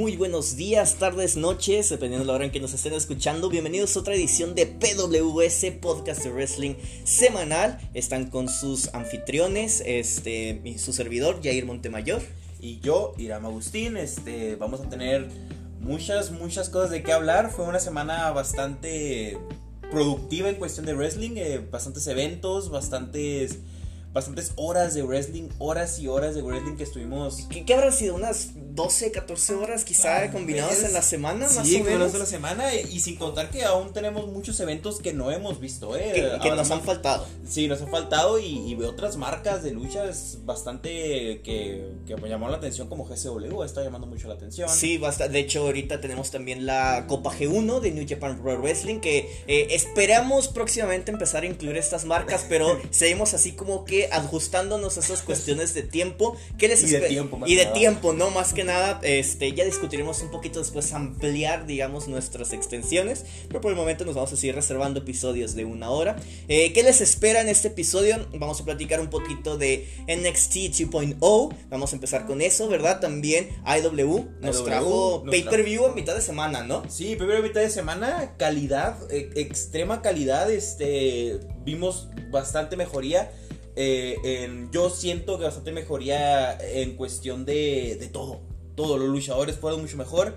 muy buenos días, tardes, noches, dependiendo de la hora en que nos estén escuchando. Bienvenidos a otra edición de PWS Podcast de Wrestling semanal. Están con sus anfitriones, este, su servidor, Jair Montemayor. Y yo, Iram Agustín, este, vamos a tener muchas, muchas cosas de qué hablar. Fue una semana bastante productiva en cuestión de wrestling, eh, bastantes eventos, bastantes bastantes horas de wrestling, horas y horas de wrestling que estuvimos. ¿Qué, qué habrán sido? ¿Unas 12, 14 horas quizá Ah, combinadas es- en la semana? Sí, más o combinadas menos. de la semana y sin contar que aún tenemos muchos eventos que no hemos visto, eh. Que, nos han faltado. Sí, nos han faltado y, y otras marcas de luchas bastante que, que me llamaron la atención como GCW, está llamando mucho la atención. Sí, basta. De hecho, ahorita tenemos también la Copa G1 de New Japan Pro Wrestling. Que eh, esperamos próximamente empezar a incluir estas marcas. Pero seguimos así como que ajustándonos a esas cuestiones de tiempo. ¿Qué les Y de tiempo, más Y de nada. tiempo, ¿no? Más que nada, este, ya discutiremos un poquito después ampliar, digamos, nuestras extensiones. Pero por el momento nos vamos a seguir reservando episodios de una hora. Eh, ¿Qué les espera en este episodio? Vamos a platicar un poquito de NXT 2.0. Vamos a empezar con eso, ¿verdad? También IW nos IW trajo nos pay-per-view a mitad de semana, ¿no? Sí, primero mitad de semana, calidad, eh, extrema calidad, este, vimos bastante mejoría. Eh, en- yo siento que bastante mejoría en cuestión de, de todo, todo, los luchadores fueron mucho mejor.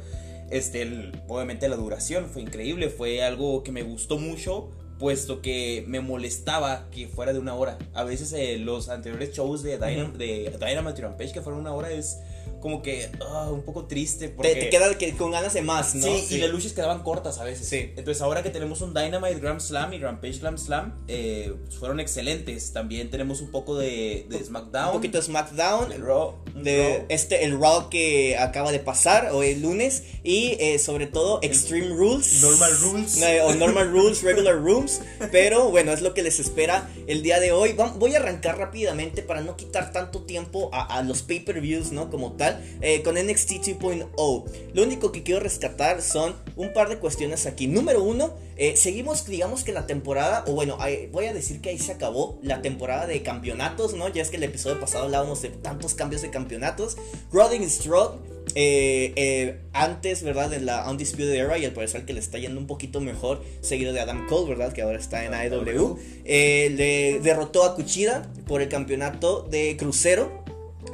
Este, el- obviamente la duración fue increíble, fue algo que me gustó mucho, puesto que me molestaba que fuera de una hora. A veces eh, los anteriores shows de, Dynam Ujú. de Dynamite Rampage que fueron una hora es como que ah, un poco triste. Te, Porque... te queda que- con ganas de más, ¿no? Sí, y las luchas quedaban cortas a veces. Sí. Entonces, ahora que tenemos un Dynamite Grand Slam y Rampage Grand Slam, eh, fueron excelentes. También tenemos un poco de, de SmackDown. Un poquito de SmackDown. de Raw. de Raw. este el Raw que acaba de pasar o el lunes y eh, sobre todo Extreme Rules Normal Rules. No, o Normal Rules Regular Rooms pero bueno es lo que les espera el día de hoy voy a arrancar rápidamente para no quitar tanto tiempo a, a los pay-per-views no como tal eh, con NXT 2.0 lo único que quiero rescatar son un par de cuestiones aquí número uno eh, seguimos digamos que la temporada o bueno ahí- voy a decir que ahí se acabó la temporada de campeonatos no ya es que el episodio pasado hablábamos de tantos cambios de campeonatos Roding Strong eh, eh, antes, ¿verdad? De la Undisputed Era y al parecer que le está yendo un poquito mejor, seguido de Adam Cole, ¿verdad? Que ahora está en AEW. Eh, le derrotó a Kuchida por el campeonato de crucero,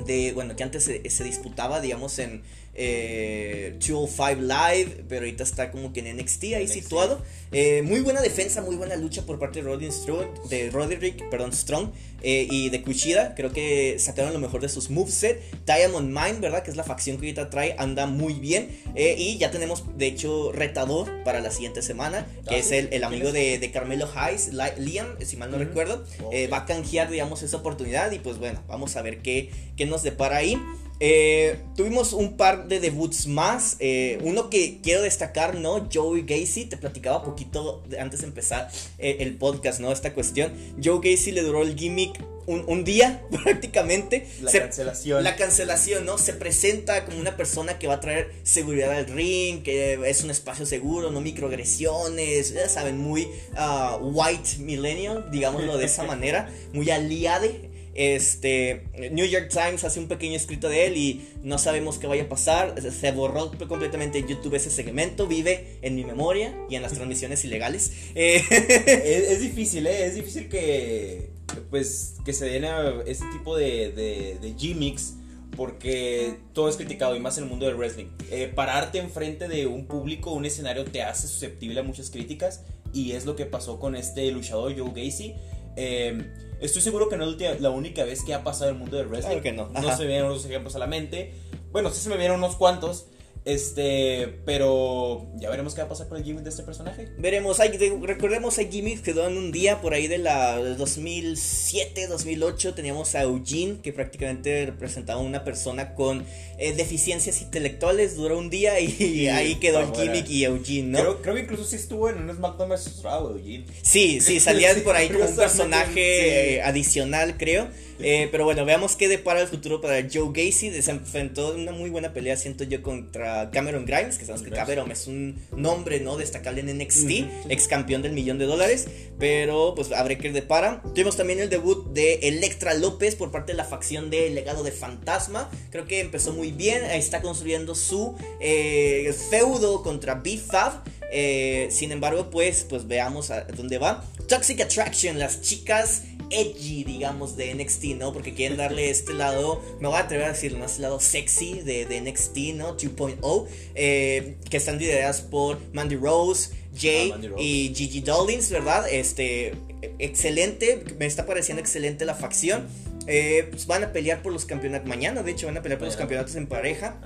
de, bueno, que antes se, se disputaba, digamos, en eh, 205 Live, pero ahorita está como que en NXT ahí NXT. situado. Eh, muy buena defensa, muy buena lucha por parte de Roderick Strong, de Roderick, perdón, Strong eh, y de Kushida. Creo que sacaron lo mejor de sus moveset. Diamond Mine, ¿verdad? Que es la facción que ahorita trae, anda muy bien. Eh, y ya tenemos, de hecho, retador para la siguiente semana, que Ah, es el, el ¿Quién amigo de, de Carmelo Hayes, Li- Liam, si mal no recuerdo. Ok. Eh, va a canjear, digamos, esa oportunidad. Y pues bueno, vamos a ver qué, qué nos depara ahí. Eh, tuvimos un par de debuts más. eh, uno que quiero destacar, ¿no? Joey Gacy. Te platicaba poquito antes de empezar eh, el podcast, ¿no? Esta cuestión. Joe Gacy le duró el gimmick un, un día prácticamente. La Se- cancelación. la cancelación, ¿no? Se presenta como una persona que va a traer seguridad al ring, que es un espacio seguro, no microagresiones, ya saben, muy ah, white millennial, digámoslo de esa manera, muy aliade. Este, New York Times hace un pequeño escrito de él y no sabemos qué vaya a pasar. Se borró completamente en YouTube ese segmento, vive en mi memoria y en las transmisiones ilegales. Eh, es, es difícil, ¿eh? Es difícil que, pues, que se den a este tipo de, de, de gimmicks porque todo es criticado y más en el mundo del wrestling. Eh, pararte enfrente de un público, un escenario te hace susceptible a muchas críticas y es lo que pasó con este luchador Joe Gacy. Eh, estoy seguro que no es la única vez que ha pasado en el mundo del wrestling. Claro que no, se me vienen unos ejemplos a la mente. Bueno, sí se me vienen unos cuantos. Este, pero ya veremos qué va a pasar con el gimmick de este personaje. Veremos, hay, de- recordemos a Jimmy quedó en un día por ahí de la 2007, 2008, teníamos a Eugene que prácticamente representaba a una persona con eh, deficiencias intelectuales, duró un día y, ahí quedó el gimmick y Eugene, ¿no? Creo, creo que incluso sí estuvo en un SmackDown vs. Eugene. Sí, sí, salía Sí, por ahí como un personaje sí. eh, adicional, creo. Eh, pero bueno, veamos qué depara el futuro para Joe Gacy. Se enfrentó en una muy buena pelea, siento yo, contra Cameron Grimes, que sabemos que Cameron es un nombre no destacable en NXT, ex campeón del millón de dólares. Pero pues habrá que depara. Tuvimos también el debut de Electra López por parte de la facción de Legado de Fantasma. Creo que empezó muy bien. Está construyendo su eh, feudo contra B-Fab. Eh, sin embargo, pues, pues veamos a dónde va. Toxic Attraction, las chicas edgy, digamos, de NXT, ¿no? Porque quieren darle este lado, me voy a atrever a decirlo. Este lado sexy de, de NXT, ¿no? 2.0, eh, que están lideradas por Mandy Rose, Jay Ah, Mandy Rose. y Gigi Dollins, ¿verdad? Este, excelente, me está pareciendo excelente la facción. Eh, pues van a pelear por los campeonatos mañana, de hecho, van a pelear por los campeonatos en pareja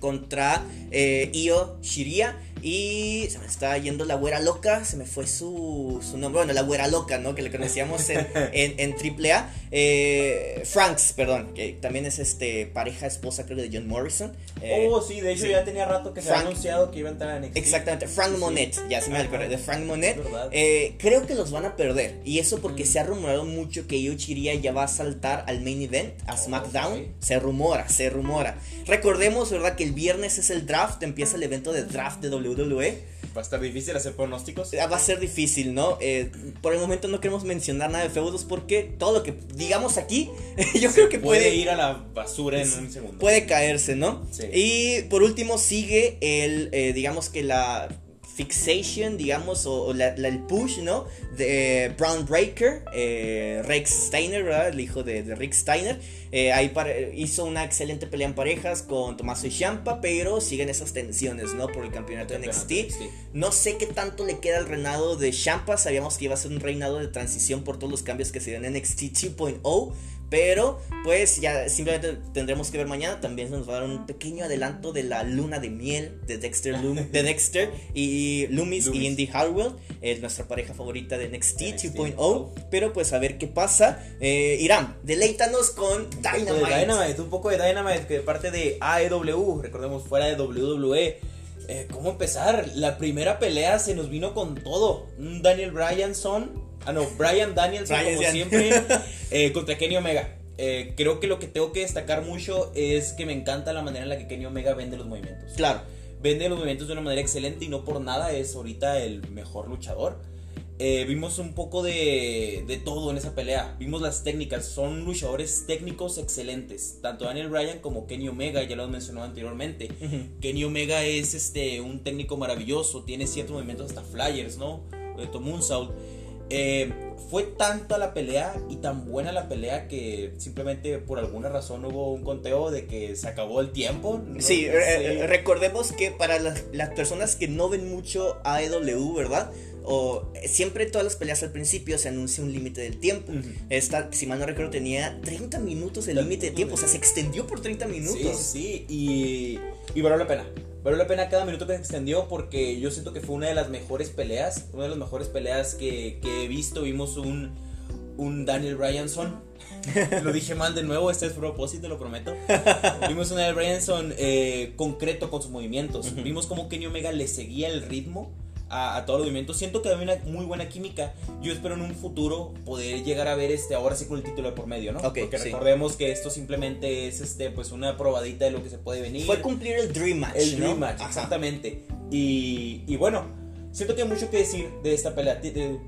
contra eh, Io Shiria. Y se me está yendo la güera loca, se me fue su, su nombre, bueno, la güera loca, ¿no? Que le conocíamos en, en, en AAA. Eh, Franks, perdón, que también es este pareja esposa, creo, de John Morrison. Eh, oh, sí, de hecho sí. ya tenía rato que se había anunciado que iba a entrar en NXT. Exactamente, Frank Sí. Monet, ya se me acordé de Frank Monet. Eh, creo que los van a perder. Y eso porque Mm. se ha rumorado mucho que Io Shiria ya va a saltar al main event, a SmackDown. ok. Se rumora, se rumora. Recordemos, ¿verdad? Que el viernes es el draft, empieza el evento de draft de WWE. Va a estar difícil hacer pronósticos. Ah, Va a ser difícil, ¿no? Eh, por el momento no queremos mencionar nada de feudos porque todo lo que digamos aquí, yo creo que puede, puede, ir a la basura en un segundo. puede caerse, ¿no? Sí. Y por último sigue el, eh, digamos que la fixation, digamos, o, o la- la- el push, ¿no? De Brown Breaker, eh, Rex Steiner, ¿verdad? El hijo de, de Rick Steiner. Eh, ahí hizo una excelente pelea en parejas con Tommaso y Ciampa, pero siguen esas tensiones, ¿no? Por el campeonato de Campeonato NXT. NXT. No sé qué tanto le queda al reinado de Champa. Sabíamos que iba a ser un reinado de transición por todos los cambios que se dieron en NXT 2.0. Pero, pues ya simplemente tendremos que ver mañana. También nos va a dar un pequeño adelanto de la luna de miel de Dexter, de Dexter y Loomis, y. Indy Harwell. Es nuestra pareja favorita de NXT, NXT 2.0. Pero, pues a ver qué pasa. Eh, Irán, deleítanos con Un poco de Dynamite. Dynamite, un poco de Dynamite que de parte de AEW, recordemos fuera de WWE. Eh, ¿Cómo empezar? La primera pelea se nos vino con todo. Daniel Bryanson, ah no, Brian Danielson Bryan como siempre, eh, contra Kenny Omega. Eh, creo que lo que tengo que destacar mucho es que me encanta la manera en la que Kenny Omega vende los movimientos. Claro. Vende los movimientos de una manera excelente y no por nada es ahorita el mejor luchador. Eh, vimos un poco de, de todo en esa pelea. Vimos las técnicas. Son luchadores técnicos excelentes. Tanto Daniel Bryan como Kenny Omega, ya lo he mencionado anteriormente. Kenny Omega es este, un técnico maravilloso. Tiene ciertos movimientos hasta flyers, ¿no? De Tom Moonsault. Eh, fue tanta la pelea y tan buena la pelea que simplemente por alguna razón hubo un conteo de que se acabó el tiempo. No Sí, eh, recordemos que para las, las personas que no ven mucho AEW, ¿verdad? O eh, siempre todas las peleas al principio se anuncia un límite del tiempo. Esta, si mal no recuerdo, tenía 30 minutos el 30 límite de tiempo. O sea, se extendió por 30 minutos. Sí, sí, y, y valió la pena. Valió la pena cada minuto que se extendió porque yo siento que fue una de las mejores peleas, una de las mejores peleas que, que he visto. Vimos un, un Daniel Bryanson. lo dije mal de nuevo, este es propósito, lo prometo. Vimos un Daniel Bryanson eh, concreto con sus movimientos. Vimos como Kenny Omega le seguía el ritmo a, a todos los movimientos. Siento que había una muy buena química. Yo espero en un futuro poder llegar a ver este ahora sí con el título de por medio, ¿no? Ok, Porque sí. recordemos que esto simplemente es este pues una probadita de lo que se puede venir. Fue cumplir el Dream Match. el ¿no? Dream Match, Ajá. exactamente. Y, y bueno, siento que hay mucho que decir de esta pelea.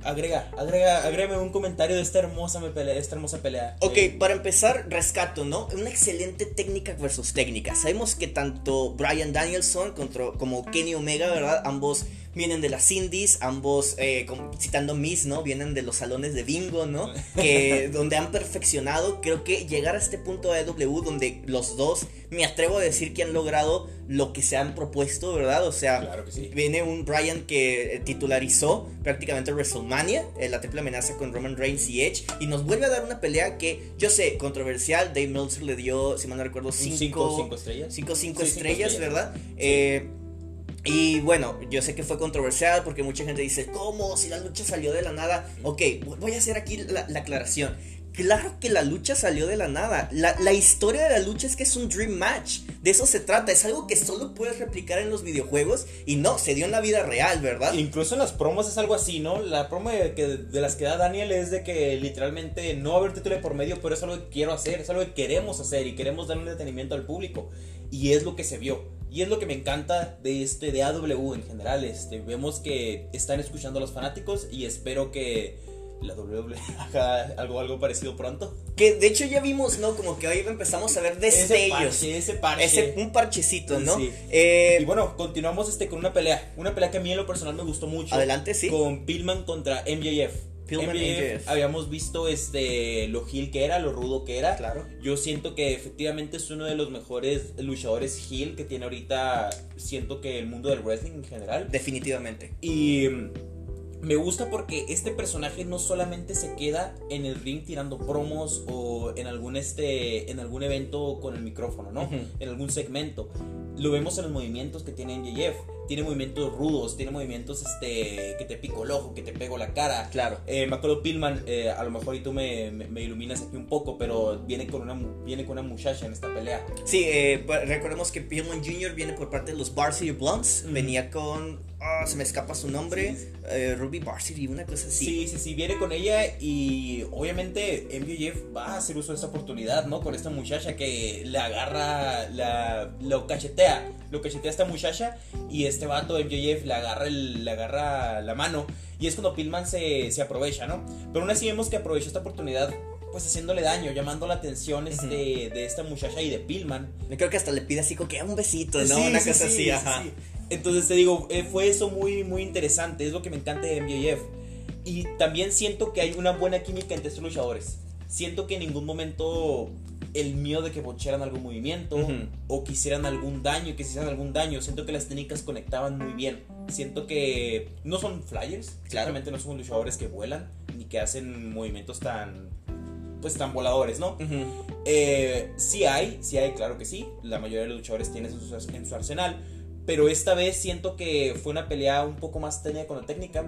Agrega, agrega, agrégame un comentario de esta hermosa pelea, esta hermosa pelea. Ok, Eh, para empezar, rescato, ¿no? Una excelente técnica versus técnica. Sabemos que tanto Brian Danielson contra- como Kenny Omega, ¿verdad? Ambos vienen de las indies, ambos, eh, citando Miss, ¿no? Vienen de los salones de bingo, ¿no? Que donde han perfeccionado, creo que llegar a este punto de AEW donde los dos, me atrevo a decir que han logrado lo que se han propuesto, ¿verdad? O sea, Claro que sí. viene un Brian que eh, titularizó prácticamente WrestleMania, eh, la triple amenaza con Roman Reigns y Edge, y nos vuelve a dar una pelea que, yo sé, controversial. Dave Meltzer le dio, si mal no recuerdo, 5 cinco, cinco estrellas. 5 Sí, cinco estrellas, estrellas. ¿verdad? Eh, y bueno, yo sé que fue controversial porque mucha gente dice, ¿cómo? Si la lucha salió de la nada. Ok, voy a hacer aquí la, la aclaración. Claro que la lucha salió de la nada. La, la, historia de la lucha es que es un dream match. De eso se trata. Es algo que solo puedes replicar en los videojuegos. Y no, se dio en la vida real, ¿verdad? Incluso en las promos es algo así, ¿no? La promo de, que, de las que da Daniel es de que literalmente no va a haber título por medio, pero es algo que quiero hacer, es algo que queremos hacer y queremos dar un detenimiento al público. Y es lo que se vio. Y es lo que me encanta de este de AW en general. Este, vemos que están escuchando a los fanáticos y espero que la WWE haga algo, algo parecido pronto. Que de hecho ya vimos, ¿no? Como que hoy empezamos a ver destellos. Ese parche, ese un parchecito, ¿no? Eh, y bueno, continuamos este con una pelea. Una pelea que a mí en lo personal me gustó mucho. Adelante, sí. Con Pillman contra MJF. Pillman MJF, habíamos visto este lo heel que era, lo rudo que era. Claro. Yo siento que efectivamente es uno de los mejores luchadores heel que tiene ahorita. Siento que el mundo del wrestling en general. Definitivamente. Y me gusta porque este personaje no solamente se queda en el ring tirando promos o en algún este en algún evento con el micrófono, ¿no? En algún segmento. Lo vemos en los movimientos que tiene NJF. Tiene movimientos rudos, tiene movimientos este que te pico el ojo, que te pego la cara. Claro. Eh, me acuerdo Pillman, eh, a lo mejor y tú me, me, iluminas aquí un poco, pero viene con una viene con una muchacha en esta pelea. Sí, eh, recordemos que Pillman Jr. viene por parte de los Varsity Blunts. Venía con Ah, se me escapa su nombre, eh, Ruby Varsity, una cosa así. Sí, sí, sí, viene con ella y obviamente MJF va a hacer uso de esa oportunidad, ¿no? Con esta muchacha que le agarra, la, lo cachetea, lo cachetea a esta muchacha y este vato MJF le agarra, el, le agarra la mano y es cuando Pillman se, se aprovecha, ¿no? Pero aún así vemos que aprovechó esta oportunidad pues haciéndole daño, llamando la atención este, de esta muchacha y de Pillman. Creo que hasta le pide así como que un besito, ¿no? Una cosa así, ajá. Entonces te digo, eh, fue eso muy, muy interesante, es lo que me encanta de MJF. Y también siento que hay una buena química entre estos luchadores. Siento que en ningún momento el miedo de que bochearan algún movimiento o quisieran algún daño, que hicieran algún daño. Siento que las técnicas conectaban muy bien. Siento que no son flyers, claramente no son luchadores que vuelan ni que hacen movimientos tan pues tan voladores, ¿no? Eh, sí hay, sí hay, claro que sí. La mayoría de los luchadores tienen en su, en su arsenal pero esta vez siento que fue una pelea un poco más técnica con la técnica.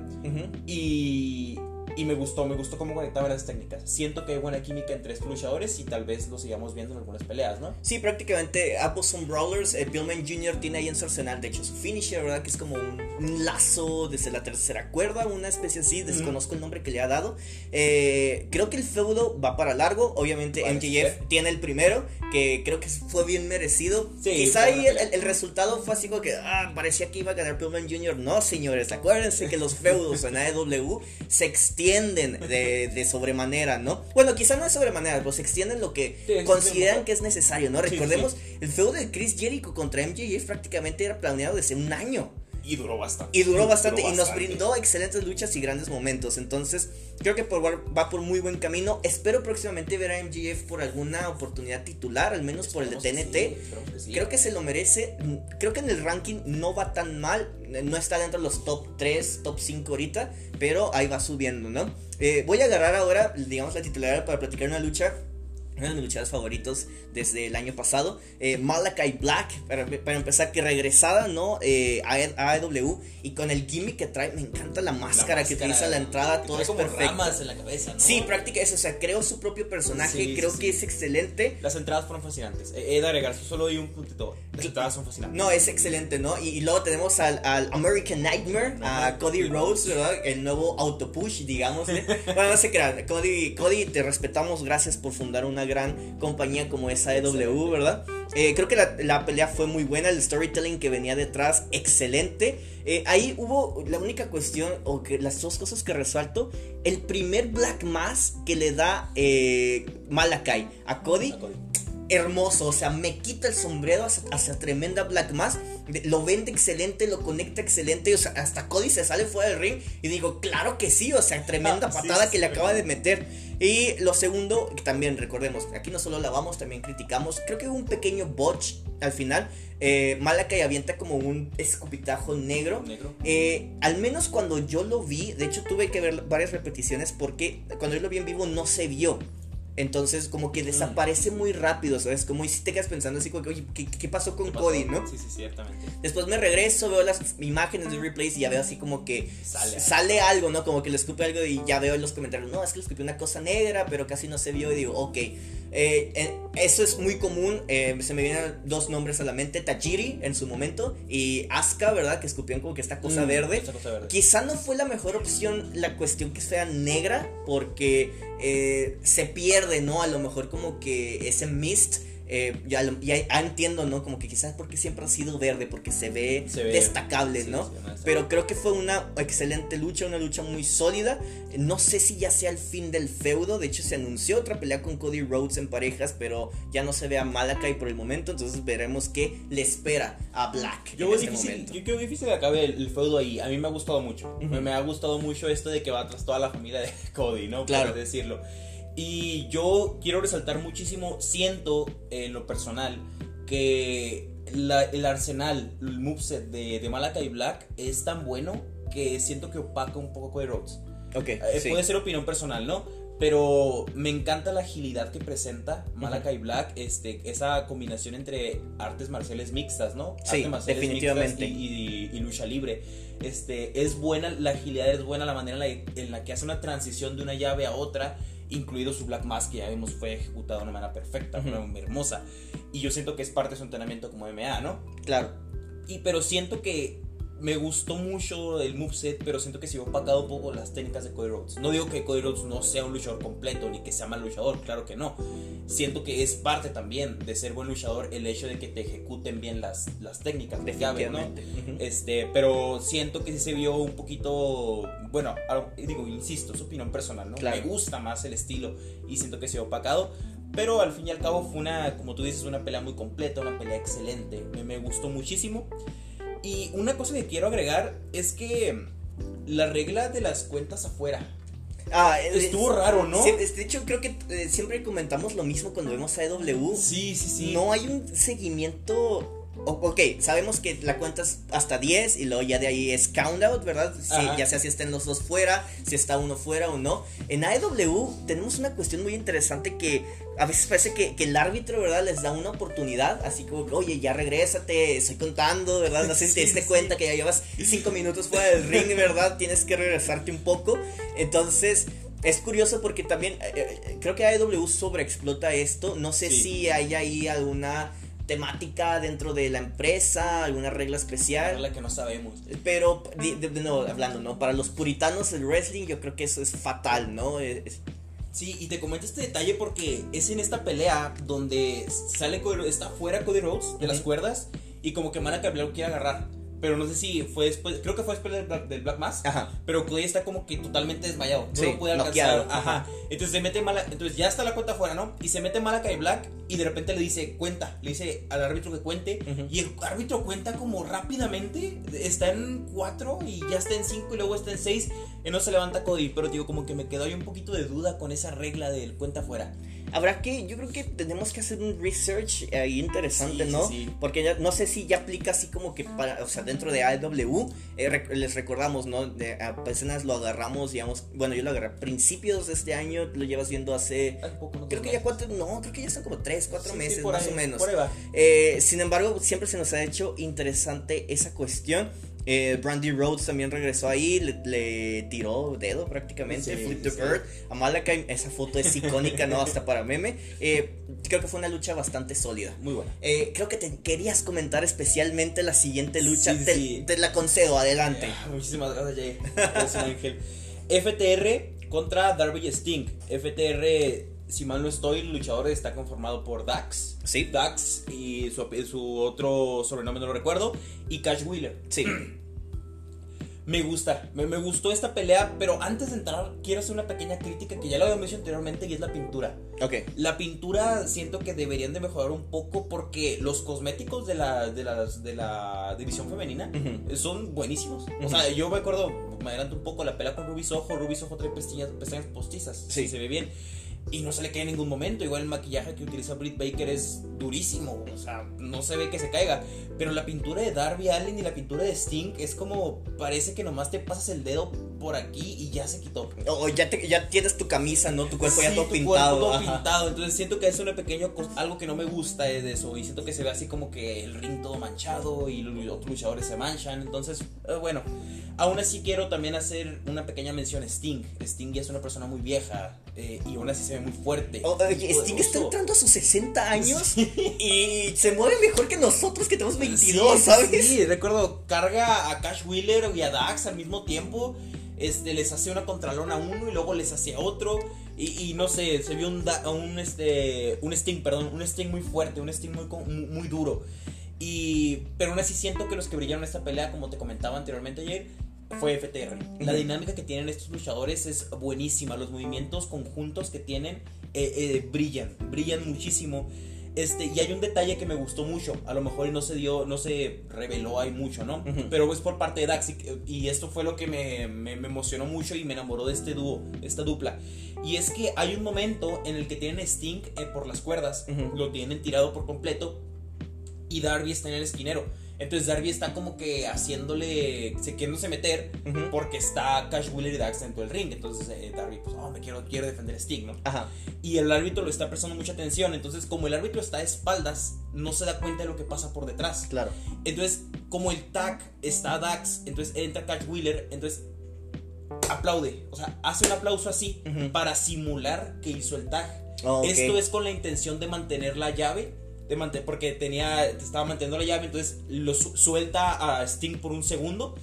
Y y me gustó, me gustó cómo conectaban las técnicas. Siento que hay buena química entre estos luchadores y tal vez lo sigamos viendo en algunas peleas, ¿no? Sí, prácticamente ambos son brawlers. Eh, Pillman Jr. tiene ahí en su arsenal, de hecho, su finisher, ¿verdad? Que es como un, lazo desde la tercera cuerda, una especie así, desconozco el nombre que le ha dado. Eh, creo que el feudo va para largo. Obviamente, MJF tiene el primero, que creo que fue bien merecido. Quizá ahí el, resultado fue así como que ah, parecía que iba a ganar Pillman Jr. No, señores, acuérdense que los feudos en AEW se extienden extienden de, sobremanera, ¿no? Bueno, quizá no de sobremanera, pero se extienden lo que consideran que es necesario, ¿no? Recordemos, el feudo de Chris Jericho contra MJF prácticamente era planeado desde un año. Y duró bastante. Y duró bastante. y nos brindó excelentes luchas y grandes momentos. Entonces, creo que va por muy buen camino. Espero próximamente ver a MGF por alguna oportunidad titular, al menos por el de TNT. Creo que se lo merece. Creo que en el ranking no va tan mal. No está dentro de los top 3, top 5 ahorita. Pero ahí va subiendo, ¿no? Eh, voy a agarrar ahora, digamos, la titular para platicar una lucha uno de mis luchadores favoritos desde el año pasado. Eh, Malakai Black, para, empezar, que regresada, ¿no? Eh, a AEW y con el gimmick que trae, me encanta la máscara, que utiliza la entrada, todo es como perfecto. ramas en la cabeza, ¿no? Sí, práctica eso, o sea, creo su propio personaje, creo que es excelente. Las entradas fueron fascinantes. Eh, he de agregar, solo doy un puntito. Las entradas son fascinantes. No, es excelente, ¿no? Y, luego tenemos al, American Nightmare, a Cody Rhodes, ¿verdad? El nuevo autopush, digamos. bueno, no sé qué Cody, Cody, te respetamos, gracias por fundar una gran compañía como esa AEW, ¿verdad? Eh, creo que la, pelea fue muy buena, el storytelling que venía detrás, excelente. Eh, ahí hubo la única cuestión, o que las dos cosas que resalto, el primer Black Mass que le da eh, Malakai a Cody hermoso, o sea, me quita el sombrero hacia, tremenda Black Mass, lo vende excelente, lo conecta excelente, o sea, hasta Cody se sale fuera del ring y digo, claro que sí, o sea, tremenda ah, patada que le acaba de meter. Y lo segundo, también recordemos, aquí no solo lavamos, también criticamos, creo que hubo un pequeño botch al final, eh, Malakai avienta como un escupitajo negro. Eh, al menos cuando yo lo vi, de hecho tuve que ver varias repeticiones porque cuando yo lo vi en vivo no se vio. Entonces, como que desaparece muy rápido, ¿sabes? Como si te quedas pensando así, como que, oye, ¿qué, qué pasó con ¿Qué pasó? Cody, no? Sí, sí, ciertamente. Después me regreso, veo las imágenes de replays y ya veo así como que Sale sale, algo, ¿no? Como que le escupe algo y ya veo en los comentarios, no, es que le escupió una cosa negra, pero casi no se vio y digo, ok. Eh, eh, eso es muy común, eh, se me vienen dos nombres a la mente, Tajiri en su momento y Asuka, ¿verdad? Que escupían como que esta cosa Mm, verde. esta cosa verde. Quizá no fue la mejor opción la cuestión que sea negra, porque se pierde, ¿no? A lo mejor como que ese mist. Eh, ya, lo- ya- ya entiendo, ¿no? Como que quizás porque siempre ha sido verde, porque se ve, Se ve- destacable, sí, ¿no? sí, Pero creo que fue una excelente lucha, una lucha muy sólida. No sé si ya sea el fin del feudo. De hecho, se anunció otra pelea con Cody Rhodes en parejas, pero ya no se ve a Malakai por el momento. Entonces veremos qué le espera a Black Yo en este difícil, momento. yo creo difícil que acabe el, el feudo ahí. A mí me ha gustado mucho. Ujú. me, me ha gustado mucho esto de que va tras toda la familia de Cody, ¿no? Claro. Por decirlo. Y yo quiero resaltar muchísimo, siento en lo personal, que la- el arsenal, el moveset de, de Malakai Black es tan bueno que siento que opaca un poco a Cody Rhodes. Ok, Eh, sí. Puede ser opinión personal, ¿no? Pero me encanta la agilidad que presenta Malakai Black, este, esa combinación entre artes marciales mixtas, ¿no? Sí, artes marciales definitivamente. mixtas y, y- y lucha libre. Este, es buena, la agilidad es buena, la manera en la, en la que hace una transición de una llave a otra, incluido su Black Mask, que ya vimos fue ejecutado de una manera perfecta, una hermosa. Y yo siento que es parte de su entrenamiento como MMA, ¿no? Claro. Y, pero siento que me gustó mucho el moveset, pero siento que se vio opacado un poco las técnicas de Cody Rhodes. No digo que Cody Rhodes no sea un luchador completo, ni que sea mal luchador, claro que no. Siento que es parte también de ser buen luchador el hecho de que te ejecuten bien las, las técnicas de llave, ¿no? Este, pero siento que sí se vio un poquito, bueno, digo, insisto, es opinión personal, ¿no? Claro. Me gusta más el estilo y siento que se vio opacado, pero al fin y al cabo fue una, como tú dices, una pelea muy completa, una pelea excelente, me, me gustó muchísimo. Y una cosa que quiero agregar es que la regla de las cuentas afuera Ah, estuvo raro, ¿no? de hecho, creo que eh, siempre comentamos lo mismo cuando vemos a AEW. Sí, sí, sí. No hay un seguimiento. Ok, sabemos que la cuenta es hasta 10 y luego ya de ahí es count out, ¿verdad? Si- ya sea si están los dos fuera, si está uno fuera o no. En AEW tenemos una cuestión muy interesante que a veces parece que, que el árbitro, ¿verdad? Les da una oportunidad, así como, que, oye, ya regrésate, estoy contando, ¿verdad? No sé si te diste sí. cuenta que ya llevas 5 minutos fuera del ring, ¿verdad? Tienes que regresarte un poco. Entonces... Es curioso porque también eh, eh, creo que AEW sobreexplota esto. No sé Sí. si hay ahí alguna temática dentro de la empresa, alguna regla especial. la que no sabemos. Pero, de, de- de nuevo, hablando, ¿no? Para los puritanos del wrestling, yo creo que eso es fatal, ¿no? Es- Sí, y te comento este detalle porque es en esta pelea donde sale está fuera Cody Rhodes de las cuerdas y como que Mana lo quiere agarrar. Pero no sé si fue después, creo que fue después del Black, del Black Mass. Ajá. Pero Cody está como que totalmente desmayado. No Sí, lo puede noqueado, alcanzar. Ajá. Entonces se mete mala. Entonces ya está la cuenta afuera, ¿no? Y se mete Malakai Black y de repente le dice, cuenta. Le dice al árbitro que cuente. Ujú. Y el árbitro cuenta como rápidamente. Está en 4 y ya está en 5 y luego está en 6. Y no se levanta Cody. Pero digo, como que me quedó ahí un poquito de duda con esa regla del cuenta afuera. Habrá que, yo creo que tenemos que hacer un research ahí interesante, Sí, sí, ¿no? sí. Porque ya, no sé si ya aplica así como que para, o sea, dentro de AEW, eh, rec- les recordamos, ¿no? De, a personas lo agarramos, digamos, bueno, yo lo agarré a principios de este año, lo llevas viendo hace, poco, creo que ya cuatro, no, creo que ya son como tres, cuatro meses, más ahí, o menos. Eh, sin embargo, siempre se nos ha hecho interesante esa cuestión. Eh, Brandy Rhodes también regresó ahí, le, le tiró dedo prácticamente, Sí, Flip the sí. Bird. A Malakai, esa foto es icónica, ¿no? Hasta para meme. Eh, creo que fue una lucha bastante sólida. Muy buena. Eh, creo que te querías comentar especialmente la siguiente lucha. Sí, te, te la concedo, adelante. Ah, Muchísimas gracias, Jay. Ángel. FTR contra Darby Sting. FTR, si mal no estoy, el luchador está conformado por Dax. Sí. Dax y su, su otro sobrenombre no lo recuerdo. Y Cash Wheeler. Sí. Me gusta, me, me gustó esta pelea, pero antes de entrar quiero hacer una pequeña crítica que ya lo había mencionado anteriormente y es la pintura. Ok. La pintura siento que deberían de mejorar un poco porque los cosméticos de la, de las- de la división femenina son buenísimos. O sea, yo me acuerdo, me adelanto un poco, la pelea con Ruby Soho, Ruby Soho trae pestañas, pestañas postizas, Sí. sí. se ve bien. Y no se le cae en ningún momento. Igual el maquillaje que utiliza Britt Baker es durísimo, o sea, no se ve que se caiga. Pero la pintura de Darby Allen y la pintura de Sting es como, parece que nomás te pasas el dedo por aquí y ya se quitó. O ya, te- ya tienes tu camisa, ¿no? Tu cuerpo ya Sí, todo tu pintado. cuerpo todo pintado. Entonces siento que es una pequeño algo que no me gusta es de eso. Y siento que se ve así como que el ring todo manchado y los otros luchadores se manchan. Entonces, eh, bueno, aún así quiero también hacer una pequeña mención a Sting. Sting ya es una persona muy vieja eh, y aún así se ve muy fuerte. Oye, Sting está entrando a sus 60 años y se mueve mejor que nosotros que tenemos 22, Sí, ¿sabes? Sí, recuerdo, carga a Cash Wheeler y a Dax al mismo tiempo. Este, les hace una contralona a uno y luego les hace a otro. Y, y no sé, se vio un, Da- un, este, un Sting, perdón, un Sting muy fuerte, un Sting muy, muy, muy duro. Y, pero aún así siento que los que brillaron en esta pelea, como te comentaba anteriormente ayer, fue FTR. La dinámica que tienen estos luchadores es buenísima. Los movimientos conjuntos que tienen eh, eh, brillan, brillan muchísimo. Este, y hay un detalle que me gustó mucho. A lo mejor no se dio, no se reveló ahí mucho, ¿no? Pero es por parte de Dax. Y, y esto fue lo que me, me- me emocionó mucho y me enamoró de este dúo, esta dupla. Y es que hay un momento en el que tienen Sting eh, por las cuerdas. Lo tienen tirado por completo. Y Darby está en el esquinero. Entonces Darby está como que haciéndole, se queriéndose meter porque está Cash Wheeler y Dax dentro del ring. Entonces eh, Darby, pues, oh, me quiero, quiero defender a Sting, ¿no? Ajá. Y el árbitro lo está prestando mucha atención. Entonces, como el árbitro está a espaldas, no se da cuenta de lo que pasa por detrás. Claro. Entonces, como el tag está Dax, entonces entra Cash Wheeler, entonces aplaude. O sea, hace un aplauso así para simular que hizo el tag. Ok. Esto es con la intención de mantener la llave. De porque tenía, estaba manteniendo la llave, entonces lo su- suelta a Sting por un segundo,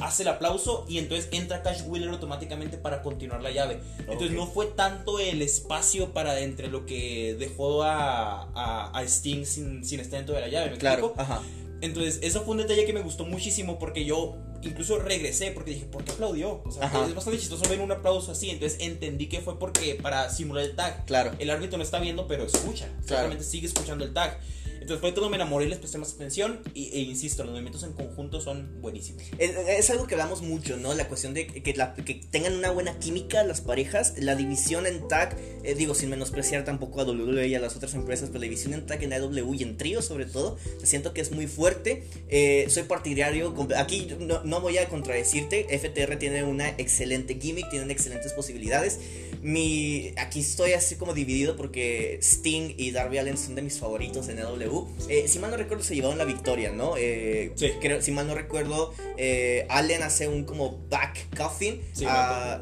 hace el aplauso y entonces entra Cash Wheeler automáticamente para continuar la llave. Entonces no fue tanto el espacio para entre lo que dejó a, a, a Sting sin, sin estar dentro de la llave. ¿me Claro. explico? Ajá. Entonces, eso fue un detalle que me gustó muchísimo porque yo incluso regresé porque dije, ¿por qué aplaudió? O sea, es bastante chistoso ver un aplauso así. Entonces entendí que fue porque para simular el tag. Claro. El árbitro no está viendo, pero escucha. Claro. Simplemente sigue escuchando el tag. Entonces fue todo me enamoré les presté más atención. Y, e insisto, los movimientos en conjunto son buenísimos. Es, es algo que hablamos mucho, ¿no? La cuestión de que, la- que tengan una buena química las parejas. La división en tag, eh, digo, sin menospreciar tampoco a WWE y a las otras empresas, pero la división en tag en AEW y en trío, sobre todo, siento que es muy fuerte. Eh, soy partidario. Aquí no, no voy a contradecirte. FTR tiene una excelente gimmick, tienen excelentes posibilidades. Mi, aquí estoy así como dividido porque Sting y Darby Allen son de mis favoritos en AEW. Eh, si mal no recuerdo, se llevaron la victoria, ¿no? Eh, Sí. creo- si mal no recuerdo, eh, Allen hace un como back coffin Sí,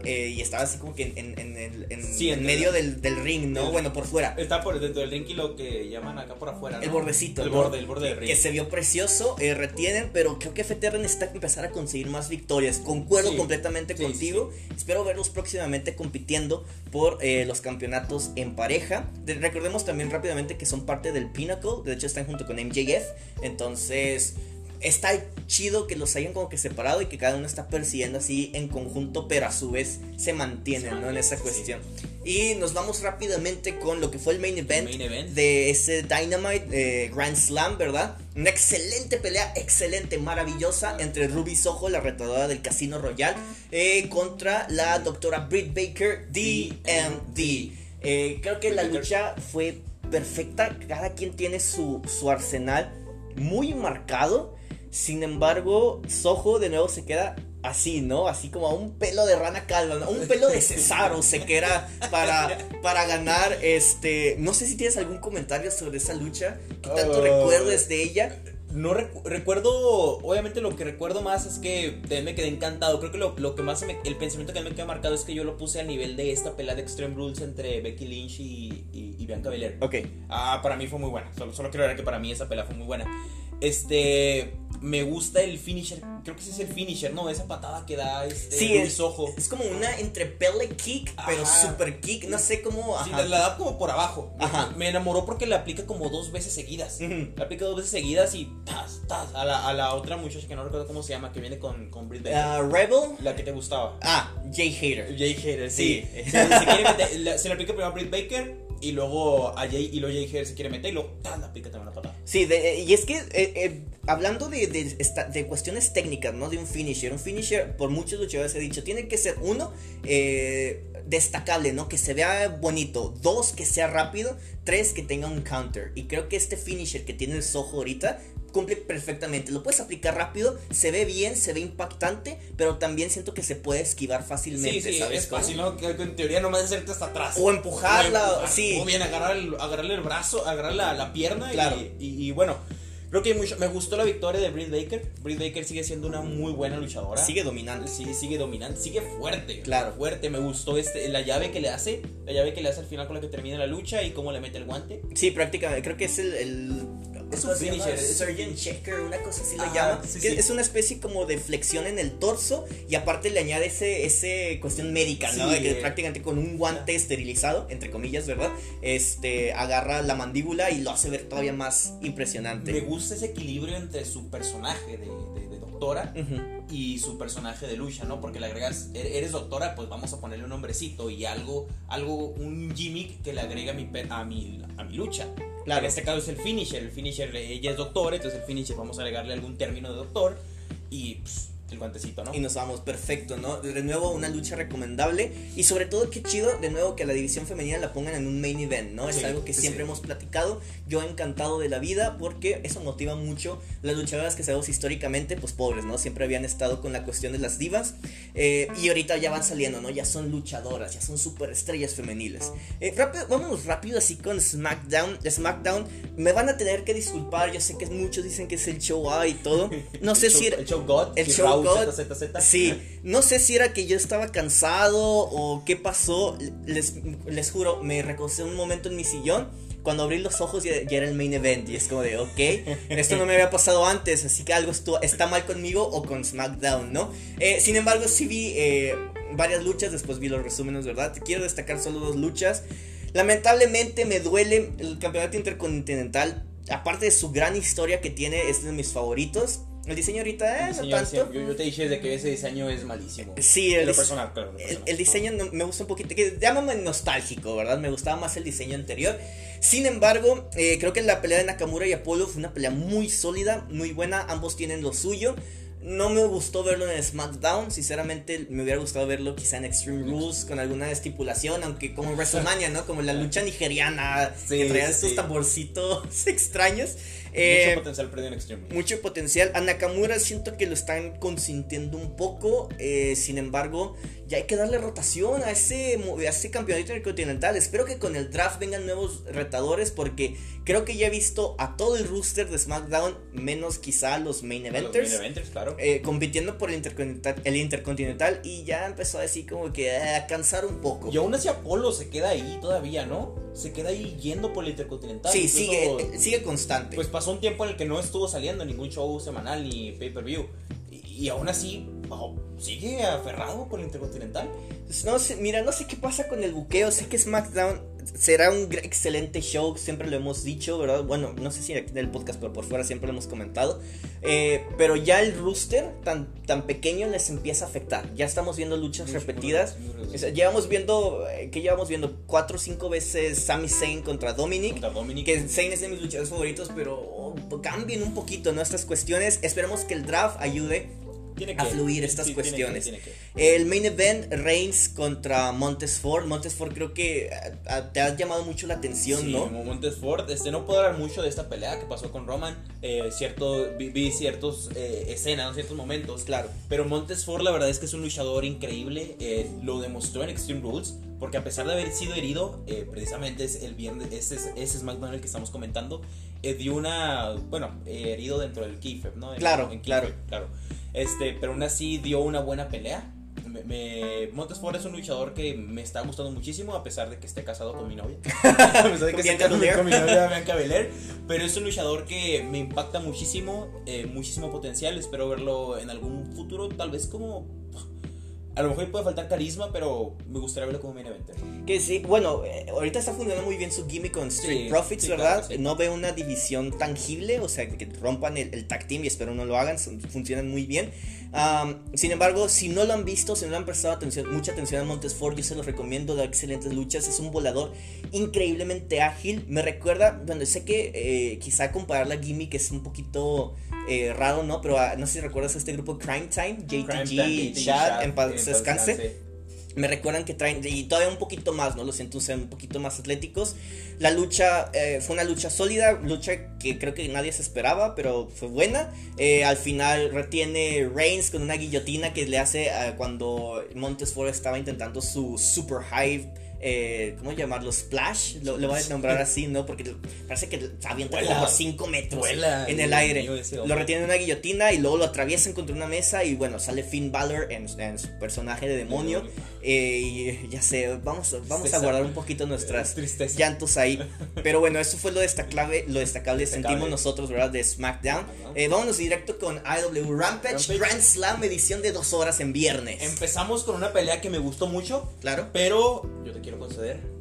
eh, y estaba así como que en, en, en, en- Sí, medio el- del, del ring, ¿no? el- bueno, por fuera. Está por dentro del ring y lo que llaman acá por afuera. ¿no? El bordecito, El ¿no? borde, el borde del ring. Que se vio precioso, eh, retienen, pero creo que FTR necesita empezar a conseguir más victorias. Concuerdo completamente Sí, contigo. Espero verlos próximamente compitiendo por eh, los campeonatos en pareja. De- recordemos también rápidamente que son parte del Pinnacle. De hecho, están junto con MJF. Entonces, está chido que los hayan como que separado y que cada uno está persiguiendo así en conjunto, pero a su vez se mantienen, ¿no? En esa sí. cuestión. Y nos vamos rápidamente con lo que fue el main event, main event. de ese Dynamite eh, Grand Slam, ¿verdad? Una excelente pelea, excelente, maravillosa entre Ruby Soho, la retadora del Casino Royal, eh, contra la doctora Britt Baker, DMD. Eh, creo que la lucha fue perfecta, cada quien tiene su, su arsenal muy marcado. Sin embargo, Soho de nuevo se queda así, ¿no? Así como a un pelo de rana calva, ¿no? un pelo de Cesaro se queda para, para ganar. Este, no sé si tienes algún comentario sobre esa lucha, ¿qué tanto Ah. recuerdes de ella? No recu- recuerdo, obviamente lo que recuerdo más es que me quedé encantado. Creo que lo, lo que más, me- el pensamiento que me queda marcado es que yo lo puse a nivel de esta pelea de Extreme Rules entre Becky Lynch y, y- y Bianca Belair. Ok, Ah, para mí fue muy buena. Solo, solo quiero ver que para mí esa pelea fue muy buena. Este, me gusta el finisher. Creo que ese es el finisher, ¿no? Esa patada que da este Sí, es- Soho. es como una entre belly kick, pero super kick, no sé cómo. Sí, ajá. la, la da como por abajo. Me- Ajá. Me enamoró porque la aplica como dos veces seguidas. Ujú. La aplica dos veces seguidas y tas, tas, a la, a la otra muchacha que no recuerdo cómo se llama, que viene con, con Britt Baker. Ah, Rebel, La que te gustaba. ah, Jay Hater. Jay Hater, Sí. sí. Se, se quiere meter- la- se le aplica primero a Britt Baker Y luego a Jay, y luego Jay se quiere meter y luego la pica también una patada. Sí, de- y es que eh, eh, hablando de, de, esta- de cuestiones técnicas, ¿no? De un finisher. Un finisher, por muchos luchadores he dicho, tiene que ser uno, eh, destacable, ¿no? Que se vea bonito. Dos, que sea rápido. Tres, que tenga un counter. Y creo que este finisher que tiene el Soho ahorita cumple perfectamente. Lo puedes aplicar rápido, se ve bien, se ve impactante, pero también siento que se puede esquivar fácilmente, Sí, sí, ¿sabes? es fácil, ¿no? Que, en teoría nomás hacerte hasta atrás. O empujarla, O empujar, sí. O bien agarrar el- agarrarle el brazo, agarrar la, la pierna. y- Claro. Y, y bueno, creo que mucho, me gustó la victoria de Britt Baker. Britt Baker sigue siendo una muy buena luchadora. Sigue dominante. Sigue, sigue dominante, sigue fuerte. Claro. Fuerte, me gustó este, la llave que le hace. La llave que le hace al final con la que termina la lucha y cómo le mete el guante. Sí, prácticamente, creo que es el... el Es ¿cómo un finisher, Surgeon Checker, una cosa así lo llama. sí, que sí. Es una especie como de flexión en el torso y aparte le añade ese, ese cuestión médica, ¿no? De que eh. prácticamente con un guante esterilizado, entre comillas, ¿verdad? Este, agarra la mandíbula y lo hace ver todavía más impresionante. Me gusta ese equilibrio entre su personaje de, doctora y su personaje de lucha, ¿no? Porque le agregas, "Er- eres doctora, pues vamos a ponerle un nombrecito y algo, algo, un gimmick que le agrega a mi, a mi, a mi lucha. Claro. En este caso es el finisher, el finisher, ella es doctora, entonces el finisher vamos a agregarle algún término de doctor y pues, el guantecito, ¿no? Y nos vamos, perfecto, ¿no? De nuevo, una lucha recomendable. Y sobre todo, qué chido, de nuevo, que la división femenina la pongan en un main event, ¿no? Es Sí, algo que siempre sí. hemos platicado. Yo encantado de la vida porque eso motiva mucho las luchadoras que sabemos históricamente, pues pobres, ¿no? Siempre habían estado con la cuestión de las divas. eh, y ahorita ya van saliendo, ¿no? Ya son luchadoras, ya son superestrellas femeniles. Eh, rápido, vámonos rápido así con SmackDown. SmackDown, me van a tener que disculpar. Yo sé que muchos dicen que es el show A y todo. No sé el si show, el show God, el show God. Sí, no sé si era que yo estaba cansado o qué pasó. Les, les juro, me recosté un momento en mi sillón. Cuando abrí los ojos ya, ya era el main event y es como de, ok, esto no me había pasado antes, así que algo está mal conmigo o con SmackDown, ¿no? Eh, sin embargo, sí vi eh, varias luchas, después vi los resúmenes, ¿verdad? Quiero destacar solo dos luchas. Lamentablemente me duele el campeonato intercontinental, aparte de su gran historia que tiene, es de mis favoritos. El diseño ahorita, eh, no Señor, tanto. yo, yo te dije de que ese diseño es malísimo. Sí, el, personal, claro. el, el diseño me gusta un poquito, que llámame nostálgico, ¿verdad? Me gustaba más el diseño anterior. Sin embargo, eh, creo que la pelea de Nakamura y Apolo fue una pelea muy sólida, muy buena. Ambos tienen lo suyo. No me gustó verlo en SmackDown. Sinceramente, me hubiera gustado verlo quizá en Extreme Rules con alguna estipulación, aunque como en WrestleMania, ¿no? Como la lucha nigeriana, Sí, que traían estos sí. tamborcitos extraños. Mucho Eh, potencial perdido en Extreme. Rules. mucho potencial. A Nakamura siento que lo están consintiendo un poco. eh, sin embargo, ya hay que darle rotación a ese, a ese campeonato intercontinental. Espero que con el draft vengan nuevos retadores. Porque creo que ya he visto a todo el rooster de SmackDown, menos quizá los main los eventers. main eventers, claro. eh, compitiendo por el intercontinental, el intercontinental y ya empezó a decir como que eh, a cansar un poco. Y aún así Apolo se queda ahí todavía, ¿no? Se queda ahí yendo por el Intercontinental. sí, Incluso, sigue, sigue constante. Pues pasó un tiempo en el que no estuvo saliendo en ningún show semanal ni pay-per-view. Y, y aún así, oh, sigue aferrado con el Intercontinental. Pues No sé, mira, no sé qué pasa con el buqueo. Sé que SmackDown será un excelente show, siempre lo hemos dicho, ¿verdad? Bueno, no sé si aquí en el podcast, pero por fuera siempre lo hemos comentado. Eh, pero ya el rooster tan, tan pequeño les empieza a afectar. Ya estamos viendo luchas repetidas. O sea, llevamos viendo, eh, ¿qué llevamos viendo? Cuatro o cinco veces Sami Zayn contra Dominic. Contra Dominic. Que Zayn es de mis luchadores favoritos, pero oh, cambien un poquito nuestras cuestiones. Esperemos que el draft ayude Tiene a fluir estas sí, tiene que, cuestiones. tiene que. el main event, Reigns contra Montesford. Montesford creo que eh, a- te ha llamado mucho la atención, Sí, ¿no? Montesford, este, no puedo hablar mucho de esta pelea que pasó con Roman. Eh, cierto, vi, vi ciertos eh, escenas, ciertos momentos. Claro. Pero Montesford, la verdad es que es un luchador increíble. eh, lo demostró en Extreme Rules. Porque a pesar de haber sido herido, eh, precisamente es el viernes, ese, es- ese SmackDown el que estamos comentando, eh, dio una. Bueno, eh, herido dentro del kayfabe, ¿no? En- Claro, en claro. claro. Este, pero aún así dio una buena pelea. Me, me- Montesford es un luchador que me está gustando muchísimo a pesar de que esté casado con mi novia. a pesar de que esté casado con mi novia Bianca Belair. Pero es un luchador que me impacta muchísimo, eh, muchísimo potencial. Espero verlo en algún futuro, tal vez como A lo mejor puede faltar carisma, pero me gustaría verlo como main eventer. Que sí, bueno, eh, ahorita está funcionando muy bien su gimmick con Street Sí, Profits, sí, ¿verdad? claro, sí. No veo una división tangible, o sea, que rompan el, el tag team y espero no lo hagan, son- funcionan muy bien. Sin embargo, si no lo han visto, si no le han prestado atención, mucha atención a Montes Ford, yo se los recomiendo, da excelentes luchas, es un volador increíblemente ágil. Me recuerda, bueno, sé que eh, quizá comparar la gimmick es un poquito eh, raro, ¿no? Pero ah, no sé si recuerdas a este grupo Crime Time, JTG, Crime Time, Chad, en paz descanse. descanse. Me recuerdan que traen, y todavía un poquito más, ¿no? Lo siento, un poquito más atléticos. La lucha eh, fue una lucha sólida, lucha que creo que nadie se esperaba, pero fue buena. Eh, al final retiene Reigns con una guillotina que le hace eh, cuando Montes Ford estaba intentando su super high. Eh, ¿Cómo llamarlo? Splash, lo, lo voy a nombrar así, ¿no? Porque parece que se avienta Vuela. como 5 metros Vuela, en el aire. Lo hombre. retiene en una guillotina y luego lo atraviesan contra una mesa. Y bueno, sale Finn Balor en, en su personaje de demonio. Eh, y ya sé, vamos, vamos a guardar un poquito nuestras Tristeza. llantos ahí. Pero bueno, eso fue lo destacable, lo destacable, sentimos nosotros, ¿verdad? De SmackDown. Ajá. Eh, vámonos directo con IW Rampage, Rampage. Grand Slam edición de dos horas en viernes. Empezamos con una pelea que me gustó mucho, claro. pero yo te quiero conceder.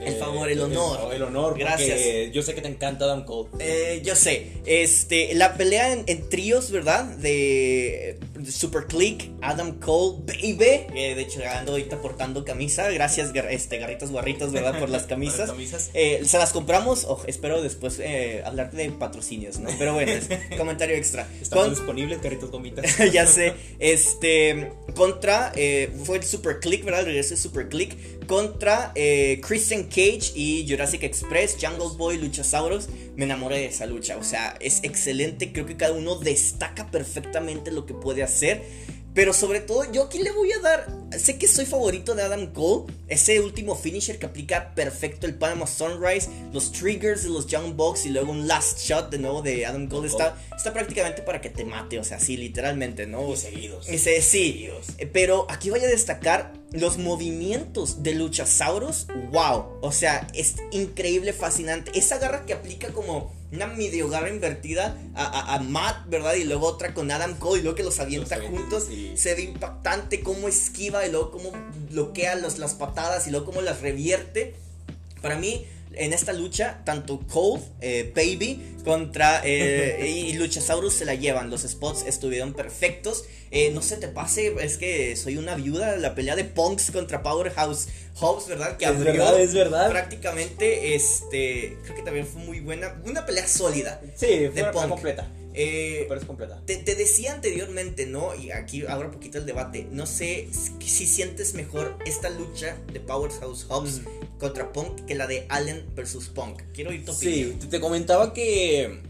El favor, el honor. El, honor, Gracias. yo sé que te encanta Adam Cole. Eh, yo sé, este, la pelea en, en tríos, ¿verdad? De Super Click, Adam Cole, baby. que de hecho ando ahorita portando camisa. Gracias, este, garritas guarritas, ¿verdad? Por las camisas. Eh, se las compramos. Oh, espero después eh, hablarte de patrocinios, ¿no? Pero bueno, es comentario extra. Con- disponibles, carritos gomitas. ya sé. Este. Contra. eh, fue el Super Click, ¿verdad? El regreso de Super Click. Contra eh, Christian Cage y Jurassic Express, Jungle Boy, Luchasaurus. Me enamoré de esa lucha. O sea, es excelente. Creo que cada uno destaca perfectamente lo que puede hacer. Pero sobre todo, yo aquí le voy a dar. Sé que soy favorito de Adam Cole. Ese último finisher que aplica perfecto el Panama Sunrise. Los triggers de los Young Bucks. Y luego un last shot de nuevo de Adam Cole. Está, está prácticamente para que te mate. O sea, sí, literalmente, ¿no? Y seguidos. Ese, sí, Seguidos. Eh, pero aquí voy a destacar los movimientos de Luchasaurus. Wow, o sea, es increíble, fascinante. Esa garra que aplica como una medio garra invertida a, a- a Matt, ¿verdad? Y luego otra con Adam Cole y luego que los avienta Los juntos. sí. Se ve impactante cómo esquiva y luego cómo bloquea los- las patadas y luego cómo las revierte. Para mí, en esta lucha, tanto Cole, eh, Baby, contra eh, y Luchasaurus se la llevan. Los spots estuvieron perfectos. Eh, no se te pase, es que soy una viuda. La pelea de Punks contra Powerhouse Hobbs, ¿verdad? Que Es abrió verdad, es verdad. prácticamente. Este, creo que también fue muy buena. Una pelea sólida. Sí, fue, fue Punk. completa. Eh, Pero es completa. te, te decía anteriormente, ¿no? Y aquí abro un poquito el debate. No sé si, si sientes mejor esta lucha de Powerhouse Hobbs contra Punk que la de Allen versus Punk. Quiero oír tu Sí, te, te comentaba que.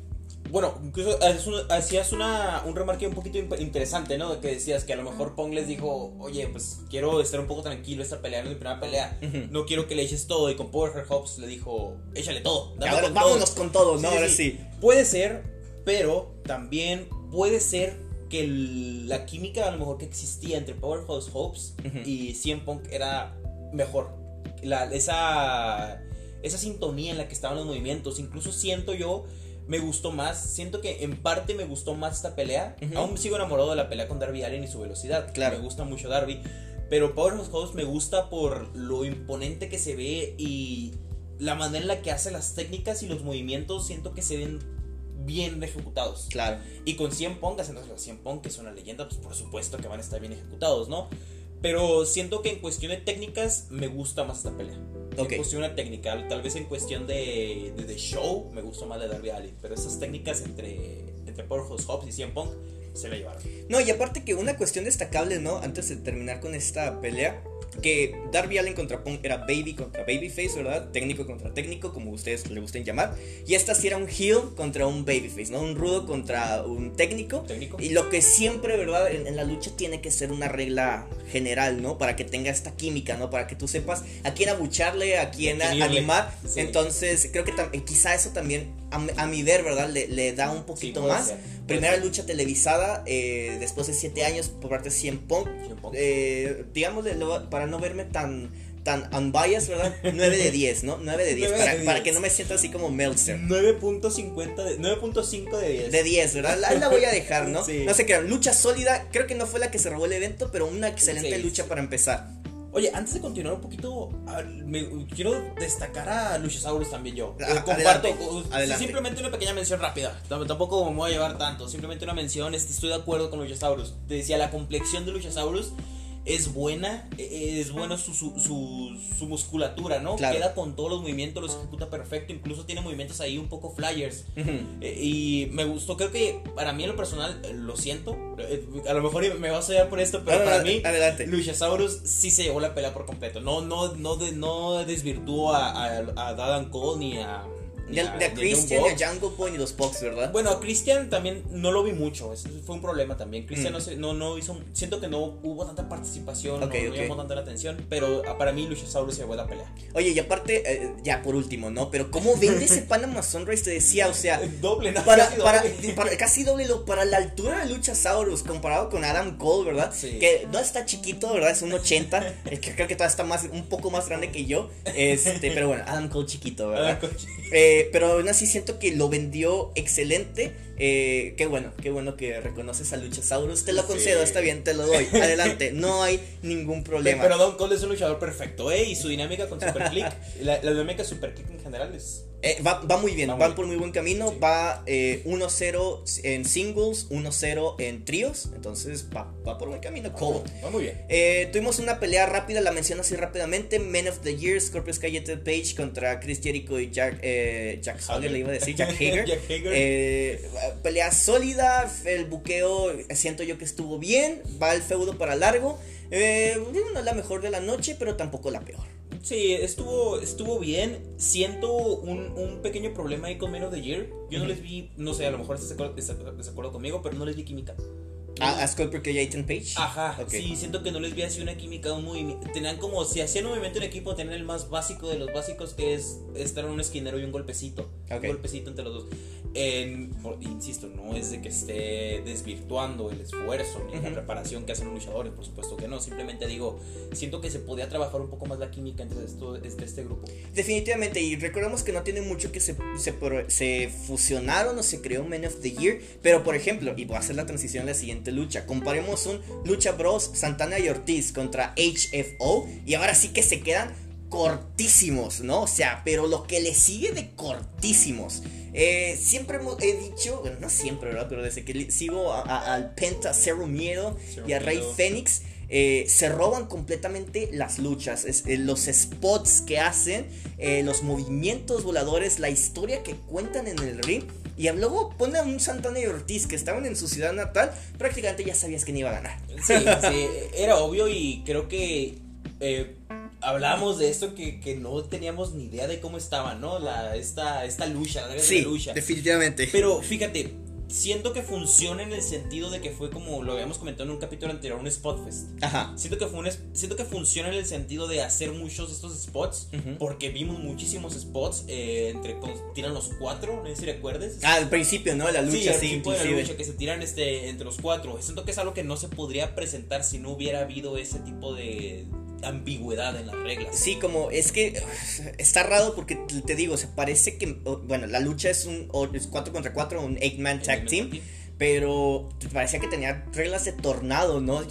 Bueno, incluso hacías una, un remarque un poquito interesante, ¿no? De que decías que a lo mejor Pong les dijo, oye, pues quiero estar un poco tranquilo esta pelea, no es mi primera pelea, no quiero que le eches todo. Y con Power Hobbs le dijo, échale todo, dame Ahora con vámonos todo". con todo, ¿no? Ahora sí. Puede ser, pero también puede ser que el- la química a lo mejor que existía entre Powerhouse Ujú. y CM Punk era mejor. La- esa, esa sintonía en la que estaban los movimientos. Incluso siento yo, me gustó más. Siento que en parte me gustó más esta pelea. Aún sigo enamorado de la pelea con Darby Allin y su velocidad. Claro. Me gusta mucho Darby. Pero Powerhouse Hobbs me gusta por lo imponente que se ve y la manera en la que hace las técnicas y los movimientos. Siento que se ven bien ejecutados. Claro. Y con 100 Pong, haciéndose los 100 Pong, que es una leyenda, pues por supuesto que van a estar bien ejecutados, ¿no? Pero siento que en cuestión de técnicas me gusta más esta pelea. Ok. En cuestión de técnica, tal vez en cuestión de, de, de show me gustó más de Darby Allin. Pero esas técnicas entre, entre Powerhouse Hobbs y 100 Pong se la llevaron. No, y aparte que una cuestión destacable, ¿no? Antes de terminar con esta pelea, que Darby Allen contra Punk era baby contra babyface, ¿verdad? Técnico contra técnico, como ustedes le gusten llamar. Y esta sí era un heel contra un babyface, ¿no? Un rudo contra un técnico. Técnico. Y lo que siempre, ¿verdad? En, en la lucha tiene que ser una regla general, ¿no? Para que tenga esta química, ¿no? Para que tú sepas a quién abucharle, a quién A animar. Sí. Entonces, creo que quizá eso también, a, a mi ver, ¿verdad? Le, le da un poquito puede más. ser, Primera lucha televisada eh, después de 7 años por parte de 100 Punk. CM Punk. Eh, digámosle, lo- para no verme tan, tan unbiased, ¿verdad? 9 de 10, ¿no? 9 de 10, 9 de para, 10. para que no me sienta así como Meltzer. 9.50 de 9.5 de 10. De 10, ¿verdad? Ahí la voy a dejar, ¿no? Sí. No sé qué, lucha sólida, creo que no fue la que se robó el evento, pero una excelente Sí, lucha para empezar. Oye, antes de continuar un poquito, me- quiero destacar a Luchasaurus también yo. Ah, Eh, comparto, adelante, adelante. simplemente una pequeña mención rápida. Tam- Tampoco me voy a llevar tanto, simplemente una mención. este, estoy de acuerdo con Luchasaurus. Te decía, la complexión de Luchasaurus es buena, eh, es buena su, su, su, su musculatura, ¿no? Claro. Queda con todos los movimientos, los ejecuta perfecto, incluso tiene movimientos ahí un poco flyers. Eh, y me gustó, creo que para mí en lo personal, eh, lo siento, eh, a lo mejor me vas a odiar por esto, pero Ah, para mí, adelante. Luchasaurus sí se llevó la pelea por completo. No, no, no, de- no desvirtuó a, a, a Dadan Cole ni a. ni ni a Christian, de Bucks. Jungle Boy y los Bucks, ¿verdad? Bueno, a Christian también no lo vi mucho. Eso fue un problema también. Christian Mm. no, se- no, no hizo. Siento que no hubo tanta participación. Ok, no, no ok. llamó tanta la atención. Pero ah, para mí, Luchasaurus se llevó la pelea. Oye, y aparte, eh, ya por último, ¿no? Pero ¿cómo vende ese Panama Sunrise? Te decía, o sea, Doble, ¿no? para, Casi para, doble. para- casi doble lo, para la altura de Luchasaurus comparado con Adam Cole, ¿verdad? Sí. Que no está chiquito, ¿verdad? Es un 80, eh, que creo que todavía está más, un poco más grande que yo. Este, pero bueno, Adam Cole chiquito, ¿verdad? Ah, coche. Eh, pero aún así siento que lo vendió excelente. Eh, qué bueno, qué bueno que reconoces a Luchasaurus. Te lo Sí. concedo, está bien, te lo doy. Adelante, no hay ningún problema. Pero Don Cole es un luchador perfecto, ¿eh? Y su dinámica con Super Click, la, la dinámica de Super Click en general es. Eh, va, va muy bien, Va por muy buen camino. Sí. Va eh, 1-0 en singles, 1-0 en tríos. Entonces va, va por buen camino. Cole. Va muy bien. Eh, tuvimos una pelea rápida, la menciono así rápidamente. Men of the Year, Scorpio Sky y Ethan Page contra Chris Jericho y Jack, eh, Jack Hager, le iba a decir, Jack Hager. Jack Hager. Pelea sólida, el buqueo siento yo que estuvo bien, va el feudo para largo. No es la mejor de la noche, pero tampoco la peor. Sí, estuvo, estuvo bien. Siento un, un pequeño problema ahí con Men of the Year. Yo no les vi, no sé, a lo mejor estás de acuerdo, estás de acuerdo conmigo, pero no les vi química. A, a Sky y Ethan Page. Ajá, Ok. sí, siento que no les vi así una química, un movimiento. Tenían como, si hacían un movimiento en equipo, tenían el más básico de los básicos, que es estar en un esquinero y un golpecito. Ok. Un golpecito entre los dos. En- insisto, no es de que esté desvirtuando el esfuerzo ni la Ujú. preparación que hacen los luchadores, por supuesto que no. Simplemente digo, siento que se podía trabajar un poco más la química entre, esto, entre este grupo. Definitivamente, y recordemos que no tiene mucho que se, se, se fusionaron o se creó Men of the Year, pero por ejemplo, y voy a hacer la transición a la siguiente lucha, comparemos un Lucha Bros Santana y Ortiz contra HFO, y ahora sí que se quedan cortísimos, ¿no? O sea, pero lo que le sigue de cortísimos. Eh, siempre he dicho, bueno, no siempre, ¿verdad? Pero desde que sigo a- a- al Penta Cero Miedo Cero y a Rey Miedo. Fénix, eh, se roban completamente las luchas, es- eh, los spots que hacen, los movimientos voladores, la historia que cuentan en el ring. Y luego ponen a un Santana y Ortiz que estaban en su ciudad natal, prácticamente ya sabías quién iba a ganar. Sí, sí, era obvio y creo que eh, hablamos de esto que, que no teníamos ni idea de cómo estaba, ¿no? La, esta, esta lucha, la Sí, lucha. definitivamente. Pero fíjate, siento que funciona en el sentido de que fue como lo habíamos comentado en un capítulo anterior, un spot fest. Ajá. Siento que, fue un siento que funciona en el sentido de hacer muchos de estos spots, porque vimos muchísimos spots eh, entre tiran los cuatro, no sé si recuerdes. Ah, al principio, ¿no? La lucha, sí, tipo de la inclusive. lucha que se tiran este, entre los cuatro. Siento que es algo que no se podría presentar si no hubiera habido ese tipo de ambigüedad en las reglas. Sí, como es que está raro porque te- digo, se parece que, bueno, la lucha es un 4 contra 4, un 8-man tag team, pero parecía que tenía reglas de tornado, ¿no?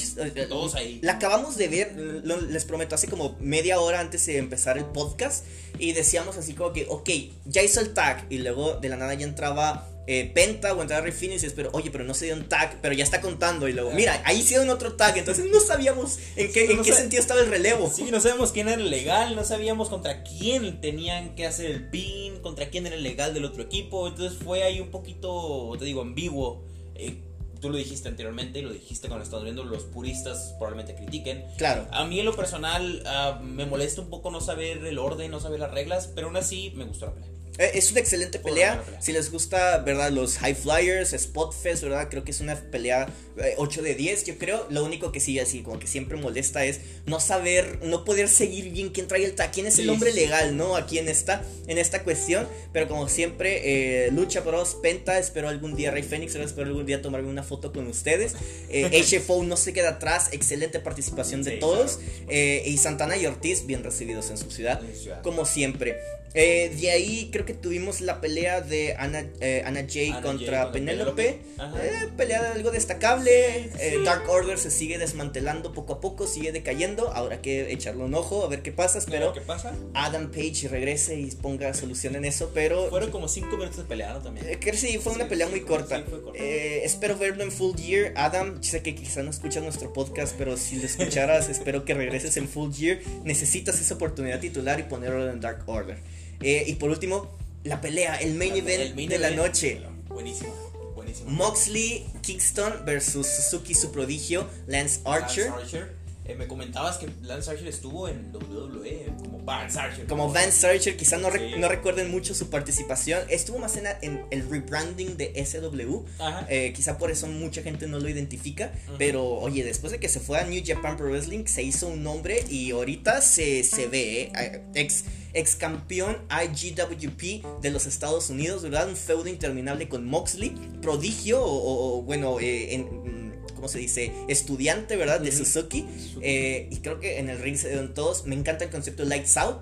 Todos ahí. La acabamos de ver, les prometo, hace como media hora antes de empezar el podcast y decíamos así como que, ok, ya hizo el tag y luego de la nada ya entraba eh, Penta o entraba Rey Finn y dices, pero oye, pero no se dio un tag, pero ya está contando y luego, mira, ahí hicieron otro tag, entonces no sabíamos en qué, Sí, en no qué sé. sentido estaba el relevo. Sí, no sabíamos quién era el legal, no sabíamos contra quién tenían que hacer el pin, contra quién era el legal del otro equipo. Entonces fue ahí un poquito, te digo, ambiguo. Eh, tú lo dijiste anteriormente y lo dijiste cuando estamos viendo, los puristas probablemente critiquen. Claro. A mí en lo personal ah, me molesta un poco no saber el orden, no saber las reglas, pero aún así me gustó la pelea. Eh, Es una excelente pelea. Si les gusta, ¿verdad? Los High Flyers, Spot Fest, ¿verdad? Creo que es una pelea eh, 8 de 10, yo creo. Lo único que sí, así, como que siempre molesta es no saber, no poder seguir bien quién trae el ta, quién es el hombre legal, ¿no? Aquí en esta, en esta cuestión. Pero como siempre, eh, Lucha Bros, Penta, espero algún día, Rey Fénix, espero algún día tomarme una foto con ustedes. Eh, HFO no se queda atrás, excelente participación de Sí, todos. Eh, y Santana y Ortiz, bien recibidos en su ciudad como siempre. Eh, de ahí creo que tuvimos la pelea de Ana, eh, Ana Jay contra Jay Penélope. Ajá. Eh, pelea algo destacable. Eh, Dark Order se sigue desmantelando poco a poco, sigue decayendo. Ahora hay que echarle un ojo a ver qué pasa. Espero ¿Qué pasa? Adam Page regrese y ponga solución en eso. Pero Fueron como 5 minutos de pelea, ¿no? También. eh, que sí, fue una pelea muy corta. Eh, espero verlo en Full Gear. Adam, sé que quizá no escuchas nuestro podcast, pero si lo escucharas, espero que regreses en Full Gear. Necesitas esa oportunidad titular y ponerlo en Dark Order. Eh, y por último, la pelea, el main event El main de la noche. Buenísimo, buenísimo. Moxley Kingston versus Suzuki su prodigio, Lance Archer. Lance Archer. Eh, me comentabas que Lance Archer estuvo en WWE como Vance Archer. Como Vance Archer, quizá no, re- Sí. no recuerden mucho su participación. Estuvo más en, el rebranding de SW. Eh, quizá por eso mucha gente no lo identifica. Pero oye, después de que se fue a New Japan Pro Wrestling, se hizo un nombre y ahorita se, se ve, eh, ex, ex campeón IGWP de los Estados Unidos, ¿verdad? Un feudo interminable con Moxley, prodigio o, o- bueno, eh, en, mm, ¿cómo se dice? Estudiante, ¿verdad? De. Suzuki. Eh, y creo que en el ring se dieron todos. Me encanta el concepto de Lights Out.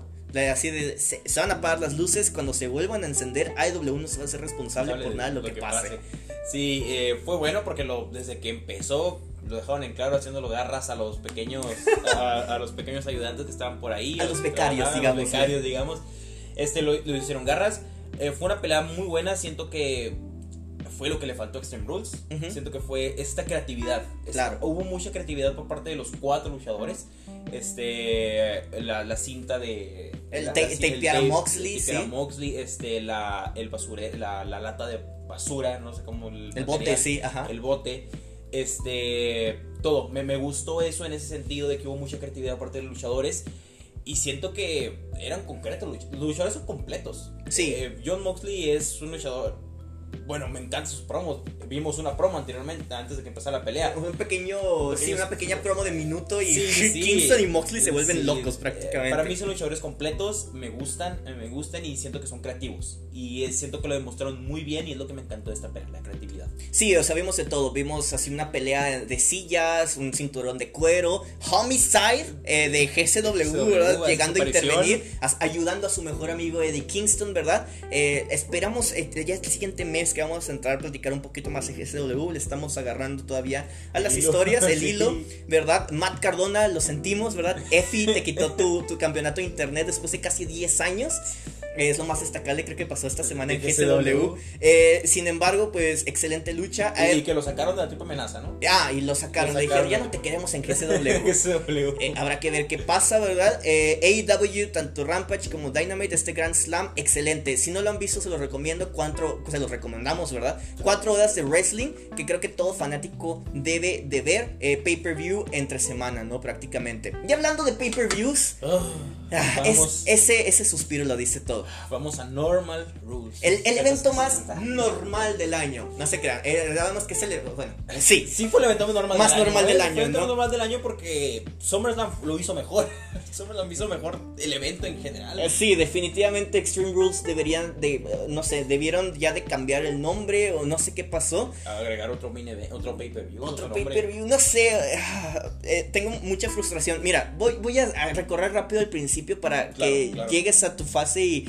Así de, se, se van a apagar las luces cuando se vuelvan a encender. IW no se va a ser responsable por nada de lo, que, pase. Sí, eh, fue bueno porque lo, desde que empezó lo dejaron en claro haciéndolo garras a los pequeños a, a los pequeños ayudantes que estaban por ahí. A los becarios, digamos, a los becarios digamos. Este lo, lo hicieron garras. Eh, fue una pelea muy buena. Siento que fue lo que le faltó a Extreme Rules. Ujú. siento que fue esta creatividad. Esta- Claro. hubo mucha creatividad por parte de los cuatro luchadores. Este la, la cinta de El la- ta- la- el Moxley, sí. Moxley, este, la, el basure, la, la lata de basura, no sé cómo el, El bote, sí, ajá. El bote, este, todo. Me, me gustó eso en ese sentido de que hubo mucha creatividad por parte de los luchadores. Y siento que eran concretos, luchadores son completos. Sí. Eh, John Moxley es un luchador. Bueno, me encantan sus promos. Vimos una promo anteriormente, antes de que empezara la pelea. Un pequeño, Un sí, pequeño- una pequeña promo de minuto y Sí, sí, sí. Kingston y Moxley se vuelven Sí, locos eh, prácticamente. Para mí son luchadores completos, me gustan, eh, me gustan y siento que son creativos. Y eh, siento que lo demostraron muy bien y es lo que me encantó de esta pelea, la creatividad. Sí, o sea, vimos de todo. Vimos así una pelea de sillas, un cinturón de cuero, Homicide eh, de GCW, ¿verdad? hace Llegando a intervenir, ayudando a su mejor amigo Eddie Kingston, ¿verdad? Eh, esperamos eh, ya el siguiente mes que vamos a entrar a platicar un poquito más de GCW. Le estamos agarrando todavía a las hilo. historias, el Sí. hilo, ¿verdad? Matt Cardona, lo sentimos, ¿verdad? Efi te quitó tu, tu campeonato de internet después de casi 10 años. Es lo más destacable, creo que pasó esta semana en GCW. Eh, sin embargo, pues excelente lucha. Y él- que lo sacaron de la triple amenaza, ¿no? Ah, y lo sacaron. Lo Le dijeron, ya no te queremos en GCW. GCW. Eh, habrá que ver qué pasa, ¿verdad? Eh, AEW, tanto Rampage como Dynamite, este Grand Slam, excelente. Si no lo han visto, se los recomiendo. Cuatro, se los recomendamos, ¿verdad? Cuatro horas de wrestling que creo que todo fanático debe de ver. Eh, Pay-per-view entre semana, ¿no? Prácticamente. Y hablando de pay-per-views, ah, es- vamos, ese, ese suspiro lo dice todo. Vamos a Normal Rules. El, el evento más 60. normal del año. No se crean. Eh, nada más que es el. Bueno, sí. Sí fue el evento normal Más del año. normal ¿eh? del Fue año, el evento ¿no? normal del año porque SummerSlam lo hizo mejor. SummerSlam hizo mejor el evento en general. Eh, Sí, definitivamente Extreme Rules deberían de, no sé, debieron ya de cambiar el nombre o no sé qué pasó. Agregar otro main event, otro pay-per-view. Otro nombre. pay-per-view, no sé, eh, tengo mucha frustración. Mira, voy, voy a, a recorrer rápido el principio para Claro, que claro. llegues a tu fase y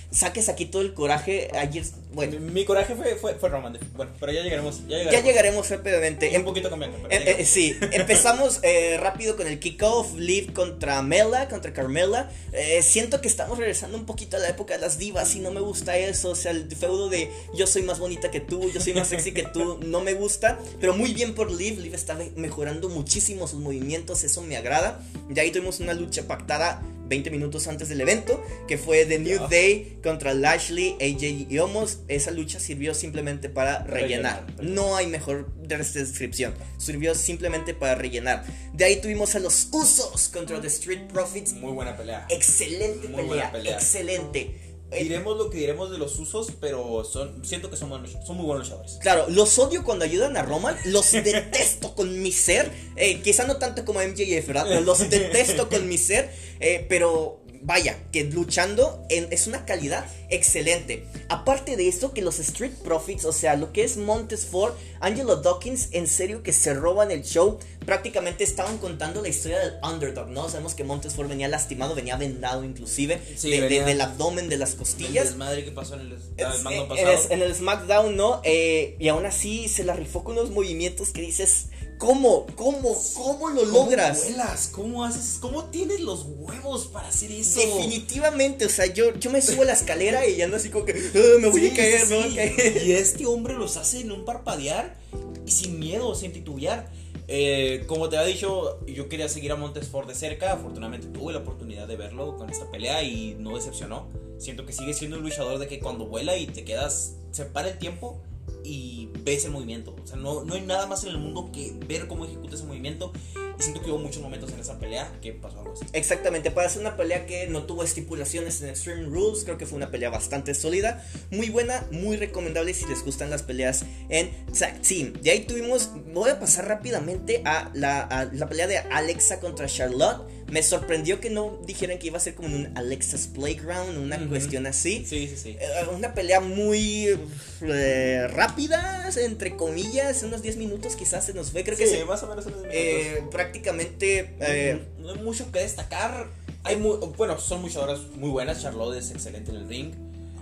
saques aquí todo el coraje. Ayer, Mi, bueno, mi coraje fue, fue, fue Roman. Bueno, pero ya llegaremos. Ya ya llegaremos. llegaremos rápidamente. Un poquito cambiando. pero Eh, eh, llegaremos. sí, empezamos eh, rápido con el kickoff, Liv contra Mela, contra Carmela. Eh, siento que estamos regresando un poquito a la época de las divas y no me gusta eso. O sea, el feudo de yo soy más bonita que tú, yo soy más sexy que tú, no me gusta. Pero muy bien por Liv, Liv está me- mejorando muchísimo sus movimientos, eso me agrada. De ahí tuvimos una lucha pactada 20 minutos antes del evento, que fue The New. Day contra Lashley, AJ y Omos. Esa lucha sirvió simplemente para rellenar. No hay mejor de- descripción. Sirvió simplemente para rellenar. De ahí tuvimos a los Usos contra The Street Profits. Muy buena pelea. Excelente Muy pelea, buena pelea. excelente. eh, Diremos lo que diremos de los usos, pero son, siento que son, buenos- son muy buenos luchadores. Claro, los odio cuando ayudan a Roman, los detesto con mi ser, eh, quizá no tanto como MJF, ¿verdad? Pero los detesto con mi ser, eh, pero vaya, que luchando en- es una calidad excelente. Aparte de esto, que los Street Profits, o sea, lo que es Montes Ford, Angelo Dawkins, en serio que se roban el show, prácticamente estaban contando la historia del underdog, ¿no? Sabemos que Montes Ford venía lastimado, venía vendado inclusive, Sí, de- de- venía- del abdomen, de las El costillas. desmadre que pasó en el, el en, pasado. el, en el SmackDown, ¿no? Eh, y aún así se la rifó con unos movimientos que dices, ¿cómo? ¿Cómo? ¿Cómo lo ¿Cómo logras? vuelas? ¿Cómo haces? ¿Cómo tienes los huevos para hacer eso? Definitivamente, o sea, yo, yo me subo a la escalera y ya no así como que "Ah, me voy Sí, a caer, sí, me voy a caer. Y este hombre los hace en un parpadear y sin miedo, sin titubear. Eh, como te había dicho, yo quería seguir a Montesfort de cerca. Afortunadamente tuve la oportunidad de verlo con esta pelea y no decepcionó. Siento que sigue siendo un luchador de que cuando vuela y te quedas, se para el tiempo y ves el movimiento. O sea, no, no hay nada más en el mundo que ver cómo ejecuta ese movimiento. Y siento que hubo muchos momentos en esa pelea que pasó algo así. Exactamente, para hacer una pelea que no tuvo estipulaciones en Extreme Rules, creo que fue una pelea bastante sólida, muy buena, muy recomendable si les gustan las peleas en Tag Team. De ahí tuvimos, voy a pasar rápidamente a la, a la pelea de Alexa contra Charlotte. Me sorprendió que no dijeran que iba a ser como en un Alexa's Playground, una cuestión así. Sí, sí, sí. Eh, Una pelea muy eh, rápida, entre comillas, unos 10 minutos quizás se nos fue, creo que Sí, más o menos en los minutos. eh, prácticamente... eh, no hay mucho que destacar. Hay mu- bueno, son luchadoras muy buenas. Charlotte es excelente en el ring.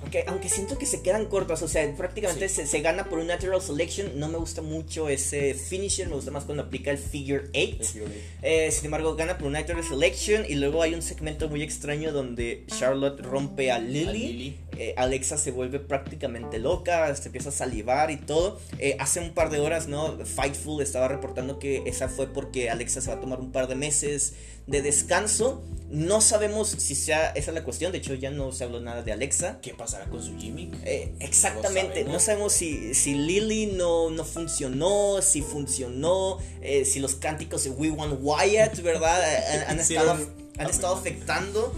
Aunque, aunque siento que se quedan cortas, o sea, prácticamente Sí. se, se gana por un natural selection. No me gusta mucho ese finisher, me gusta más cuando aplica el figure 8. Eh, sin embargo, gana por un natural selection. Y luego hay un segmento muy extraño donde Charlotte rompe a Lily. A Lily. Eh, Alexa se vuelve prácticamente loca, se empieza a salivar y todo. Eh, hace un par de horas, ¿no? Fightful estaba reportando que esa fue porque Alexa se va a tomar un par de meses de descanso. No sabemos si sea esa la cuestión, de hecho ya no se habló nada de Alexa. ¿Qué pasará con su gimmick? Eh, exactamente, No no sabemos si, si Lily no, no funcionó, si funcionó, eh, si los cánticos de We Want Wyatt, ¿verdad? Han, estado, han estado afectando.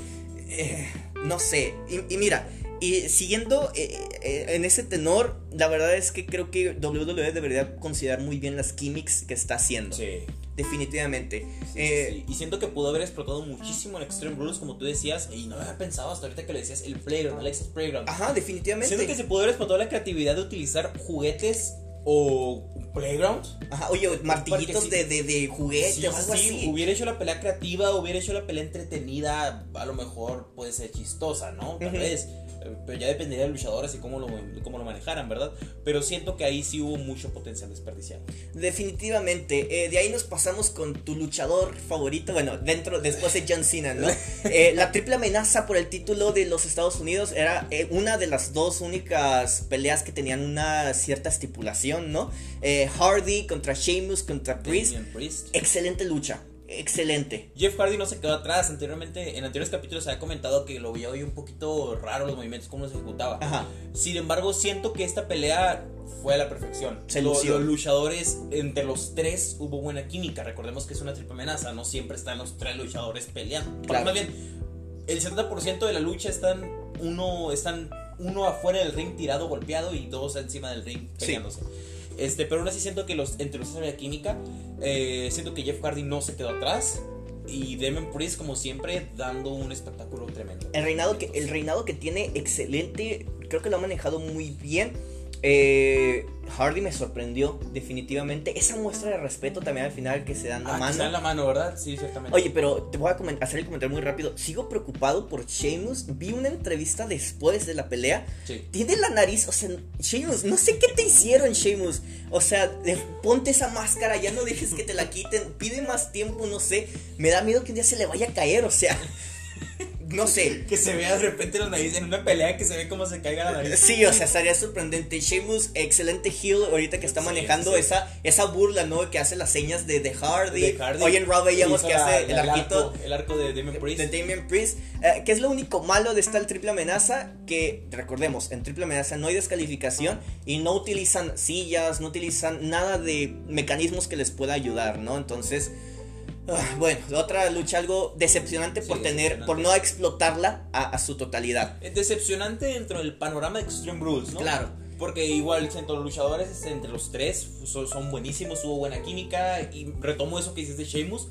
eh, no sé, y, y mira, y siguiendo en ese tenor, la verdad es que creo que WWE debería considerar muy bien las gimmicks que está haciendo. Sí. Definitivamente. Sí, Eh, sí, Y siento que pudo haber explotado muchísimo en Extreme Rules, como tú decías. Y no había pensado hasta ahorita que le decías el Playground, Alexa's Playground. Ajá, definitivamente. Siento que se pudo haber explotado la creatividad de utilizar juguetes o playgrounds. Ajá, oye, martillitos de, de, de juguete Sí, o algo sí, así. hubiera hecho la pelea creativa, hubiera hecho la pelea entretenida, a lo mejor puede ser chistosa, ¿no? Tal vez. Eh, Pero ya dependería del luchador así como lo, cómo lo manejaran, ¿verdad? Pero siento que ahí sí hubo mucho potencial desperdiciado. Definitivamente. Eh, de ahí nos pasamos con tu luchador favorito. Bueno, dentro, después de John Cena, ¿no? Eh, la triple amenaza por el título de los Estados Unidos era eh, una de las dos únicas peleas que tenían una cierta estipulación, ¿no? Eh, Hardy contra Sheamus contra Priest. Excelente lucha. Excelente. Jeff Hardy no se quedó atrás. Anteriormente, en anteriores capítulos se había comentado que lo veía hoy un poquito raro los movimientos, cómo los ejecutaba. Ajá. Sin embargo, siento que esta pelea fue a la perfección. Se Lo- lució. los luchadores, entre los tres hubo buena química. Recordemos que es una triple amenaza, no siempre están los tres luchadores peleando. Claro. Más bien, el 70% de la lucha están uno, están uno afuera del ring tirado, golpeado y dos encima del ring Sí. peleándose. Este, pero aún así siento que los, entre los había química. Eh, siento que Jeff Hardy no se quedó atrás. Y Damon Priest, como siempre, dando un espectáculo tremendo. El reinado que, el reinado que tiene excelente, creo que lo ha manejado muy bien. Eh, Hardy me sorprendió definitivamente. Esa muestra de respeto también al final que se dan la Ah, mano. se dan la mano, ¿verdad? Sí, ciertamente. Oye, pero te voy a hacer el comentario muy rápido. Sigo preocupado por Sheamus. Vi una entrevista después de la pelea. Sí. Tiene la nariz, o sea, Sheamus, no sé qué te hicieron, Sheamus. O sea, de- ponte esa máscara, ya no dejes que te la quiten. Pide más tiempo, no sé. Me da miedo que un día se le vaya a caer, o sea. No sé. Que se vea de repente la nariz en una pelea que se ve como se caiga la nariz. Sí, o sea, estaría sorprendente. Sheamus, excelente heel ahorita que está Sí, manejando sí. Esa, esa burla, ¿no? Que hace las señas de, de Hardy. De Hardy. Hoy en Raw veíamos que la- hace el arquito. arco, el arco de Damien Priest. de Damien Priest, eh, que es lo único malo de esta triple amenaza, que recordemos, en triple amenaza no hay descalificación y no utilizan sillas, no utilizan nada de mecanismos que les pueda ayudar, ¿no? Entonces, bueno, otra lucha algo decepcionante Sí, por tener, decepcionante. por no explotarla a, a su totalidad. Es decepcionante dentro del panorama de Extreme Rules, ¿no? Claro. Porque igual entre los luchadores, entre los tres, son, son buenísimos, hubo buena química. Y retomo eso que dices de Sheamus.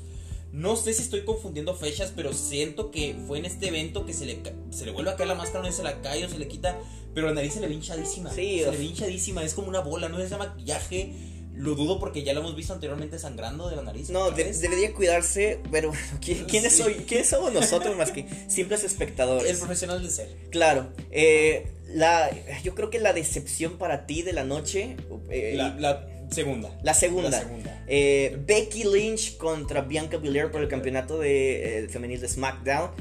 No sé si estoy confundiendo fechas, pero siento que fue en este evento que se le, se le vuelve a caer la máscara, no se la cae o se le quita, pero la nariz se le ve hinchadísima. Sí, se le ve hinchadísima, es como una bola, no es maquillaje. Lo dudo porque ya lo hemos visto anteriormente sangrando de la nariz. No, de- debería cuidarse, pero bueno, ¿qui- ¿quiénes, Sí. soy, ¿quiénes somos nosotros más que simples El espectadores? profesional de ser. Claro, eh, la, yo creo que la decepción para ti de la noche, eh, La, la segunda. la segunda, La segunda. eh, Becky Lynch contra Bianca Belair por el campeonato de, femenil de SmackDown,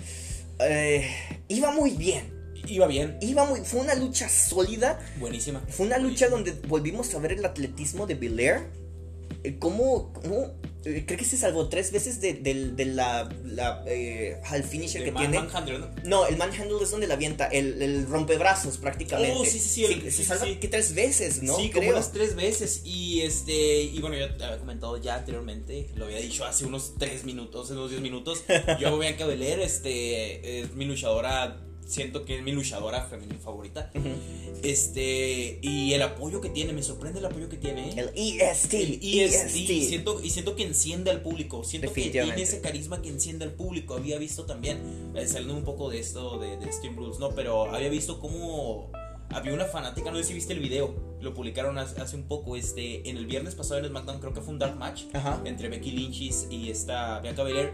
iba muy bien, Iba bien, iba muy, fue una lucha sólida, buenísima. fue una lucha donde volvimos a ver el atletismo de Belair, eh, cómo, cómo eh, creo que se salvó tres veces de, del- de la, la, eh, al finisher De que tiene. Manhunter, ¿no? No, el manhandle es donde la avienta, el, el rompebrazos prácticamente. Oh, sí, sí, sí, el- se sí, salva sí. que tres veces, ¿no? sí, como Creo. unas tres veces. Y este, y bueno, yo te había comentado ya anteriormente, lo había dicho hace unos tres minutos, hace unos diez minutos. Yo, Bianca Belair, este, es mi luchadora, siento que es mi luchadora femenina favorita. Este, y el apoyo que tiene, me sorprende el apoyo que tiene. ¿eh? El EST, El EST, EST. y siento, y siento que enciende al público, siento que tiene ese carisma que enciende al público, había visto también, eh, saliendo un poco de esto de, de Steam Rules, ¿no? Pero había visto cómo había una fanática, no sé si viste el video, lo publicaron hace, un poco, este, en el viernes pasado en SmackDown, creo que fue un Dark Match, Ajá. entre Becky Lynch y- esta Bianca Belair,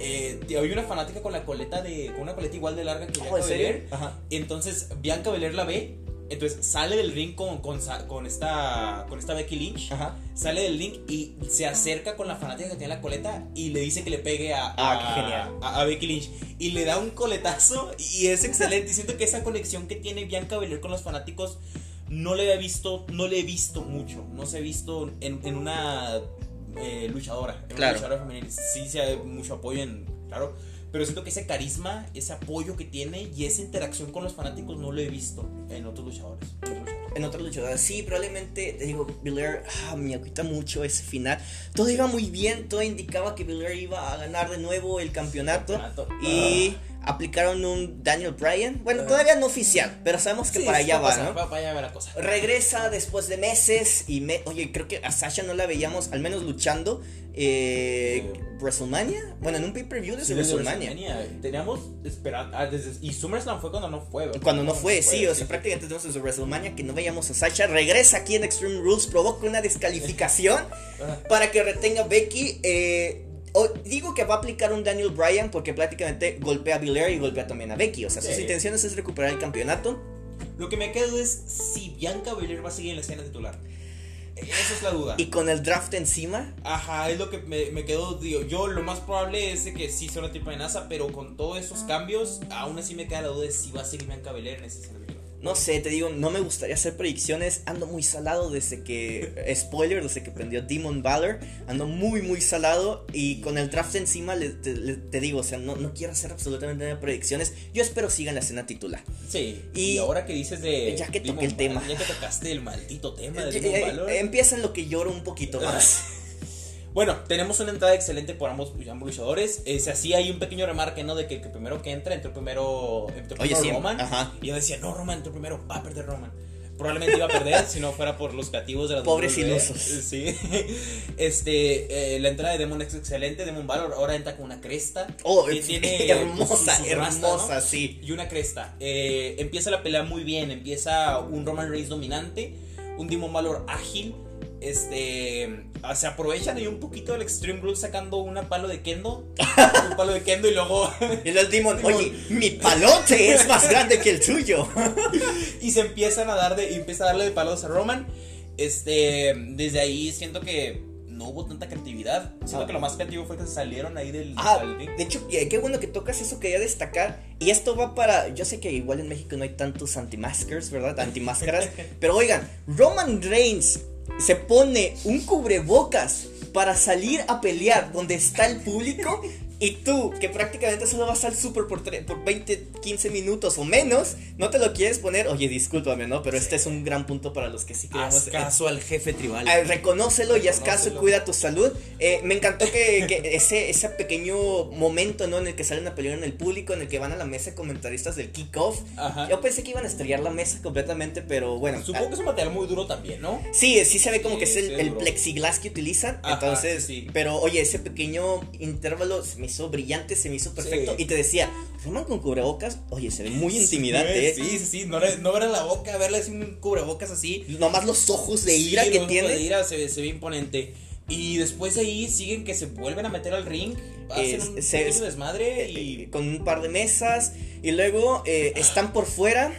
eh, había una fanática con la coleta de, con una coleta igual de larga que Oh, Bianca ¿en serio? Belair, entonces Bianca Belair la ve, entonces sale del ring con, con, con esta, con esta Becky Lynch, Ajá. sale del link y se acerca con la fanática que tiene la coleta y le dice que le pegue a, Ah, a, qué genial. a- a Becky Lynch y le da un coletazo y es excelente y siento que esa conexión que tiene Bianca Belair con los fanáticos no le he visto no le he visto mucho no se ha visto en, en una eh, luchadora en una Claro. luchadora femenil sí se ha mucho apoyo en claro pero siento que ese carisma ese apoyo que tiene y esa interacción con los fanáticos no lo he visto en otros luchadores, en otros luchadores. En sí, probablemente, te digo, Belair, ah, me agüita mucho ese final. Todo iba muy bien, todo indicaba que Belair iba a ganar de nuevo el campeonato. Campeonato. Y aplicaron un Daniel Bryan. Bueno, Ah. todavía no oficial, pero sabemos que Sí, para allá va, pasar, ¿no? para allá va la cosa Regresa después de meses y me, oye, creo que a Sasha no la veíamos, al menos luchando eh, WrestleMania. Bueno, en un pay-per-view desde Sí, WrestleMania. WrestleMania. Teníamos esperar ah, desde y SummerSlam fue cuando no fue. ¿verdad? Cuando no fue, sí, o sea, prácticamente tenemos desde WrestleMania que no veíamos a Sasha. Regresa aquí en Extreme Rules, provoca una descalificación para que retenga Becky. eh, o- digo que va a aplicar un Daniel Bryan porque prácticamente golpea a Belair y golpea también a Becky. O sea, sus Sí. intenciones es recuperar el campeonato. Lo que me quedo es si Bianca Belair va a seguir en la escena titular. Esa es la duda. Y con el draft encima, Ajá, es lo que me, me quedo, digo, yo lo más probable es de que sí sea una triple amenaza, pero con todos esos cambios, aún así me queda la duda de si va a seguir Bianca Belair en esa escena titular. No sé, te digo, no me gustaría hacer predicciones. Ando muy salado desde que, spoiler, desde que prendió Demon Valor. Ando muy, muy salado. Y con el draft encima, le- te, le- te digo, o sea, no, no quiero hacer absolutamente nada de predicciones. Yo espero siga en la escena titular. Sí, y, Y- ahora que dices de. Ya que toqué el tema. Ya que tocaste el maldito tema de Eh, Demon eh, Valor. empieza en lo que lloro un poquito más. Bueno, tenemos una entrada excelente por ambos, ambos luchadores. Eh, se hacía ahí un pequeño remarque, ¿no? De que el que primero que entra, entró primero, entró Oye, primero sí, Roman. ajá. Y yo decía, no, Roman entró primero, va a perder Roman. Probablemente iba a perder si no fuera por los creativos de las Pobres WWE. ilusos. Sí. Este, eh, la entrada de Demon es excelente. Demon Valor ahora entra con una cresta. Oh, que tiene hermosa, hermosa, sí. Y una cresta. Eh, empieza la pelea muy bien. Empieza un Roman Reigns dominante. Un Demon Valor ágil. Este. ah, Se aprovechan ahí un poquito del Extreme Rules sacando una palo de Kendo. un palo de Kendo y luego. Y el Demon, oye, mi palote es más grande que el tuyo. y se empiezan a dar de. Y empieza a darle de palos a Roman. Este. Desde ahí siento que no hubo tanta creatividad. Siento Ah. que lo más creativo fue que se salieron ahí del. Ah, del de hecho, eh, qué bueno que tocas eso, quería destacar. Y esto va para. Yo sé que igual en México no hay tantos anti-maskers, ¿verdad? Anti-máscaras. pero oigan, Roman Reigns se pone un cubrebocas para salir a pelear donde está el público. Y tú, que prácticamente solo vas al super por, por 20, 15 minutos o menos, no te lo quieres poner. Oye, discúlpame, ¿no? Pero este es un gran punto para los que sí queremos. Haz caso al jefe tribal. Ah, reconócelo y haz caso cuida tu salud. Eh, me encantó que, que ese, ese pequeño momento, ¿no? En el que salen a pelear en el público, en el que van a la mesa comentaristas del kickoff. Yo pensé que iban a estrellar la mesa completamente, pero bueno. Supongo ah, que es un material muy duro también, ¿no? Sí, sí se ve como Sí, que es el, el plexiglas que utilizan. Ajá, entonces, sí, pero oye, ese pequeño intervalo me hizo brillante, se me hizo perfecto. Sí. Y te decía, Roman con cubrebocas, oye, se ve muy intimidante. ¿eh? Sí, sí, sí. No, no ver la boca, verle un cubrebocas así. Nomás los ojos de ira Sí, que los ojos tiene. De ira se, ve- se ve imponente. Y después de ahí siguen que se vuelven a meter al ring. Hacen Es- un se- pequeño desmadre y. eh, con un par de mesas y luego eh, están por fuera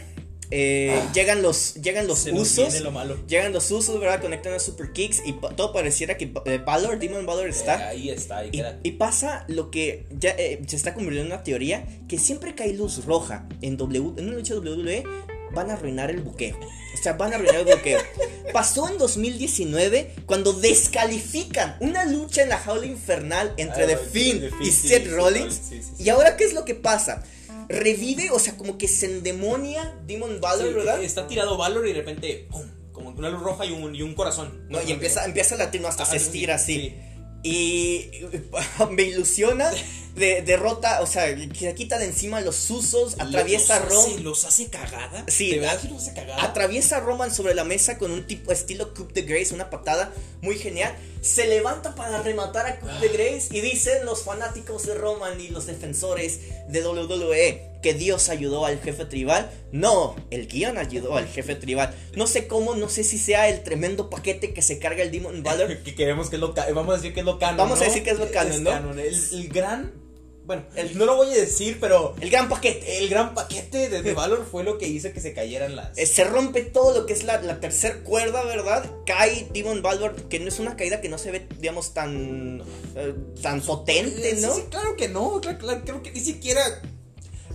eh, Ah. llegan los llegan los usos viene lo malo. llegan los usos verdad conectan a super kicks y todo pareciera que eh, Valor Demon Valor Eh, está. ahí está, ahí y, pasa lo que ya eh, se está convirtiendo en una teoría que siempre que hay luz roja en W en una lucha WWE van a arruinar el buqueo. O sea van a arruinar el buqueo. Pasó en 2019 cuando descalifican una lucha en la jaula infernal entre Ah, The Finn y Seth Rollins Rollins, sí, sí, sí. y ahora qué es lo que pasa revive o sea como que se endemonia Demon Valor Sí, verdad Está tirado Valor y de repente, ¡pum! Como una luz roja y un, y un corazón. no, y empieza, empieza a latir, no, hasta se estira sí, así. sí. Y me ilusiona, de, derrota, o sea, quita de encima los usos, atraviesa a los Roman. hace, ¿Los hace cagada? Sí, ¿De verdad a- que los hace cagada? Atraviesa a Roman sobre la mesa con un tipo estilo Coup de Grace, una patada muy genial. Se levanta para rematar a Coup de Grace y dicen los fanáticos de Roman y los defensores de WWE que Dios ayudó al jefe tribal. No, el guion ayudó al jefe tribal. No sé cómo, no sé si sea el tremendo paquete que se carga el Demon Valor. que queremos que es lo vamos a decir que es lo canon. Vamos a decir que es lo canon, ¿no? El, el gran. Bueno, el- no lo voy a decir, pero. El gran paquete. El gran paquete de, de Valor fue lo que hizo que se cayeran las. Eh, Se rompe todo lo que es la, la tercer cuerda, ¿verdad? Cae Demon Valor, que no es una caída que no se ve, digamos, tan, eh, tan potente, Sí, ¿no? sí, claro que no, claro, claro, creo que ni siquiera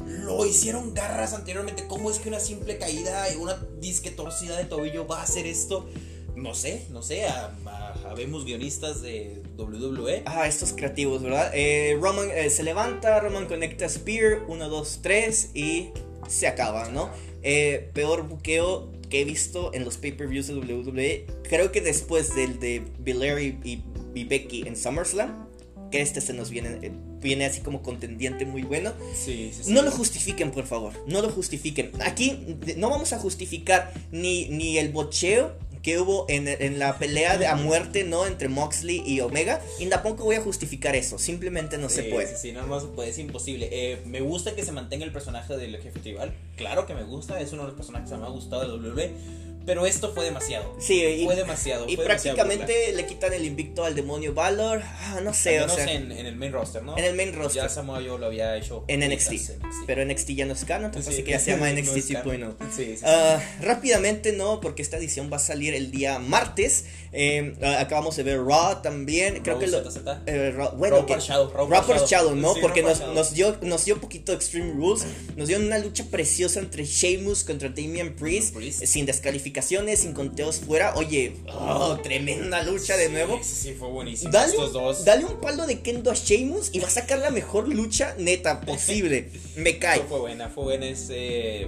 lo hicieron garras anteriormente. ¿Cómo es que una simple caída y una disque torcida de tobillo va a hacer esto? No sé, no sé, habemos guionistas de. WWE. Ah, estos creativos, ¿verdad? Eh, Roman eh, se levanta, Roman conecta Spear, 1, 2, 3 y se acaba, ¿no? Eh, peor buqueo que he visto en los pay-per-views de WWE. Creo que después del de Belair y, y- y Becky en SummerSlam, que este se nos viene, eh, viene así como contendiente muy bueno. Sí, sí, sí. No lo justifiquen, por favor. No lo justifiquen. Aquí no vamos a justificar ni, ni el bocheo que hubo en, en la pelea de a muerte, ¿no? Entre Moxley y Omega. Y tampoco voy a justificar eso. Simplemente no se puede. Sí, sí, no, no se puede, es imposible. Eh, me gusta que se mantenga el personaje del jefe tribal. Claro que me gusta, es uno de los personajes que me ha gustado de WWE. Pero esto fue demasiado. Sí, y, fue demasiado. y fue demasiado prácticamente le quitan el invicto al demonio Valor. Ah, no sé, o Al menos sea. en, en el main roster, ¿no? En el main roster. Ya Samoa Joe lo había hecho. En NXT. Pero NXT ya no es canon, Sí, así que ya se llama no NXT es canon. 2.0. Sí, sí, sí. Ah, rápidamente, no, porque esta edición va a salir el día martes. Eh, ah, acabamos de ver Raw también. Creo Raw que lo. ZZ. eh, Raw- bueno, Raw que- Shadow, Raw Shadow. Shadow, ¿no? Sí, porque nos, Shadow. nos dio nos dio poquito Extreme Rules. Nos dio una lucha preciosa entre Sheamus contra Damian Priest. Priest. eh, Sin descalificaciones, sin conteos fuera. Oye, oh, tremenda lucha de Sí, nuevo. Sí, sí, fue buenísimo. Dale Estos un, dos. dale un palo de Kendo a Sheamus y va a sacar la mejor lucha neta posible. Me cae. Fue buena, fue buena. Es, eh,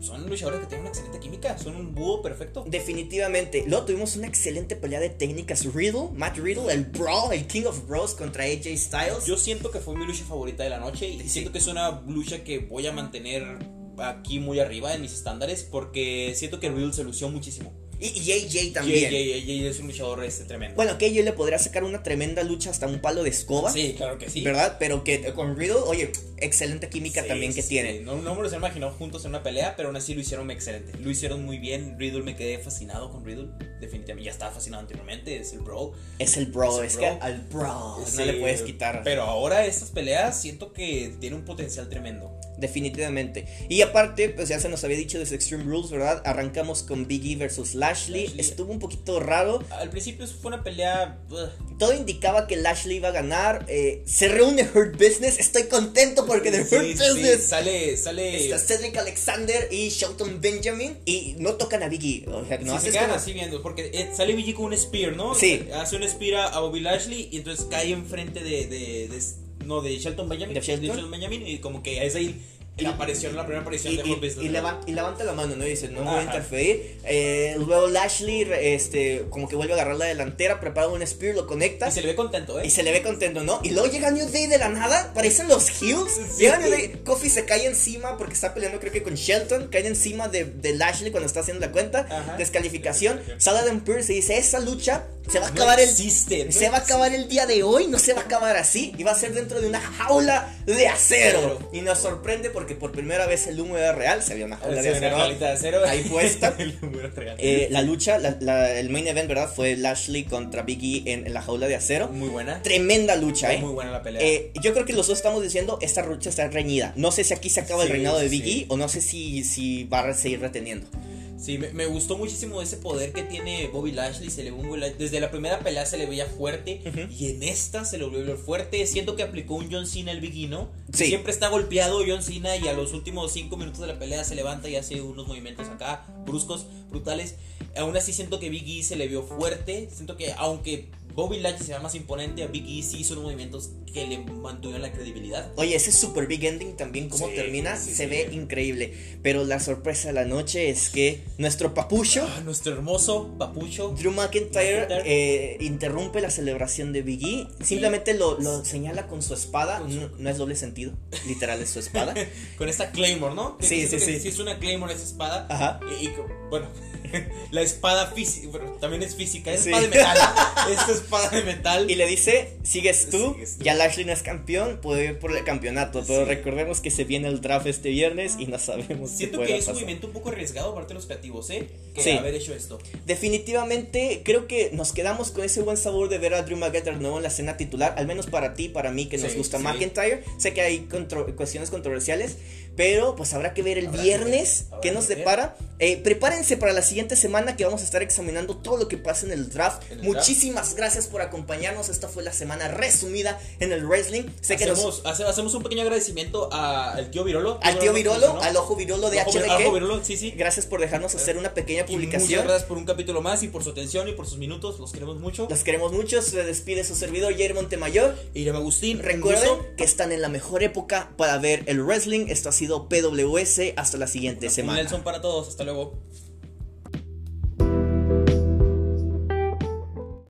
son luchadores que tienen una excelente química. Son un búho perfecto. Definitivamente. Luego tuvimos una excelente pelea de técnicas. Riddle, Matt Riddle, el Brawl, el King of Bros contra AJ Styles. Yo siento que fue mi lucha favorita de la noche y Sí. siento que es una lucha que voy a mantener aquí muy arriba en mis estándares porque siento que Riddle se lució muchísimo. Y, AJ también. Jay, Jay, Jay es un luchador este, tremendo. Bueno, que AJ le podría sacar una tremenda lucha hasta un palo de escoba. sí, claro que sí. ¿Verdad? Pero que con Riddle, oye, excelente química Sí, también que sí, tiene. No, no me los imaginado juntos en una pelea, pero aún así lo hicieron excelente. Lo hicieron muy bien. Riddle me quedé fascinado con Riddle. Definitivamente. Ya estaba fascinado anteriormente. Es el bro. Es el bro, Es es, el que bro. al bro no le puedes quitar. Pero ahora estas peleas siento que tiene un potencial tremendo. Definitivamente. Y aparte, pues ya se nos había dicho de sus Extreme Rules, ¿verdad? Arrancamos con Biggie versus Lashley. Lashley. Estuvo un poquito raro. Al principio fue una pelea. ugh, Todo indicaba que Lashley iba a ganar. Eh, se reúne Hurt Business. Estoy contento porque de sí, Hurt sí, Business sale, sale. está Cedric Alexander y Shelton Benjamin. Y no tocan a Biggie. O sea, no Sí, se quedan como- así viendo, porque eh, sale BG con un spear, ¿no? Sí. Hace un spear a, a Bobby Lashley y entonces cae enfrente de, de, de- no, de Shelton Benjamin. ¿De Shelton? Benjamin. Y como que es ahí la aparición, la primera aparición Y, de y- Hurt Business. y leva- y levanta la mano, ¿no? Y dice, no voy a Ajá. interferir. Eh, luego Lashley, este, como que vuelve a agarrar la delantera, prepara un spear, lo conecta. Y se le ve contento, ¿eh? Y se le ve contento, ¿no? Y luego llega New Day de la nada, parecen los Heels. Sí. Llega New Day, Kofi se cae encima porque está peleando, creo que con Shelton. Cae encima de, de Lashley cuando está haciendo la cuenta. Ajá. Descalificación. Sale Adam Pearce y dice: Esa lucha se va a No acabar el. existe, no se va a acabar el día de hoy, no se va a acabar así. Y va a ser dentro de una jaula de. Acero. Y nos sorprende porque por primera vez el humo era real. Se había una jaula de ve una acero. de acero. ahí puesta. El número real. Eh, la lucha, la- la- el main event, ¿verdad? Fue Lashley contra Biggie en, en la jaula de acero. Muy buena. Tremenda lucha, ¿eh? Muy buena la pelea. Eh, yo creo que los dos estamos diciendo esta lucha está reñida. No sé si aquí se acaba el Sí, reinado de sí, Big sí. E o no sé si, si va a seguir reteniendo. Sí, me, me gustó muchísimo ese poder que tiene Bobby Lashley. Se le ve Desde la primera pelea se le veía fuerte. Y en esta se le volvió fuerte. Siento que aplicó un John Cena el Big E, ¿no? Sí. Siempre está golpeado John Cena y a los últimos 5 minutos de la pelea se levanta y hace unos movimientos acá, bruscos, brutales. Aún así siento que Big E se le vio fuerte. Siento que aunque Bobby Lashley se ve más imponente, a Big E sí hizo unos movimientos que le mantuvieron la credibilidad. Oye, ese super big ending también, como Sí, termina, sí, se sí. ve increíble. Pero la sorpresa de la noche es que nuestro papucho, Ah, nuestro hermoso papucho. Drew McIntyre, McIntyre. eh, interrumpe la celebración de Big E. Simplemente lo, lo señala con su espada. Con su- No, no es doble sentido, literal es su espada. Con esta Claymore, ¿no? Sí, sí, sí. Sí, es una Claymore esa espada. Ajá. Y, y, bueno, la espada física, bueno, también es física, es Sí. espada de metal. Esta espada de metal. Y le dice, sigues tú, Sigues tú. ya Lashley no es campeón, puede ir por el campeonato, pero Sí. recordemos que se viene el draft este viernes y no sabemos Siento qué que es un movimiento un poco arriesgado aparte de los creativos, ¿eh? Que Sí. haber hecho esto. Definitivamente creo que nos quedamos con ese buen sabor de ver a Drew McIntyre nuevo en la escena titular, al menos para ti, para mí que nos Sí, gusta sí. McIntyre. Sé que hay contro- cuestiones controversiales, pero pues habrá que ver el Habrá viernes que nos depara. Eh, prepárense para la siguiente semana que vamos a estar examinando todo lo que pasa en el draft. En el Muchísimas gracias por acompañarnos. Esta fue la semana resumida en el wrestling. Sé que nos- hacemos, hace- hacemos un pequeño agradecimiento a- al tío Virolo. al tío Virolo, al ojo Virolo de. Ojo Virolo, sí, sí. Gracias por dejarnos hacer una pequeña Y publicación. Muchas gracias por un capítulo más y por su atención y por sus minutos. Los queremos mucho. Los queremos mucho. Se despide su servidor Jair Montemayor. Irem Agustín, Recuerden que están en la mejor época para ver el wrestling. Esto ha sido PWS. Hasta la siguiente semana. Nelson para todos. Hasta luego.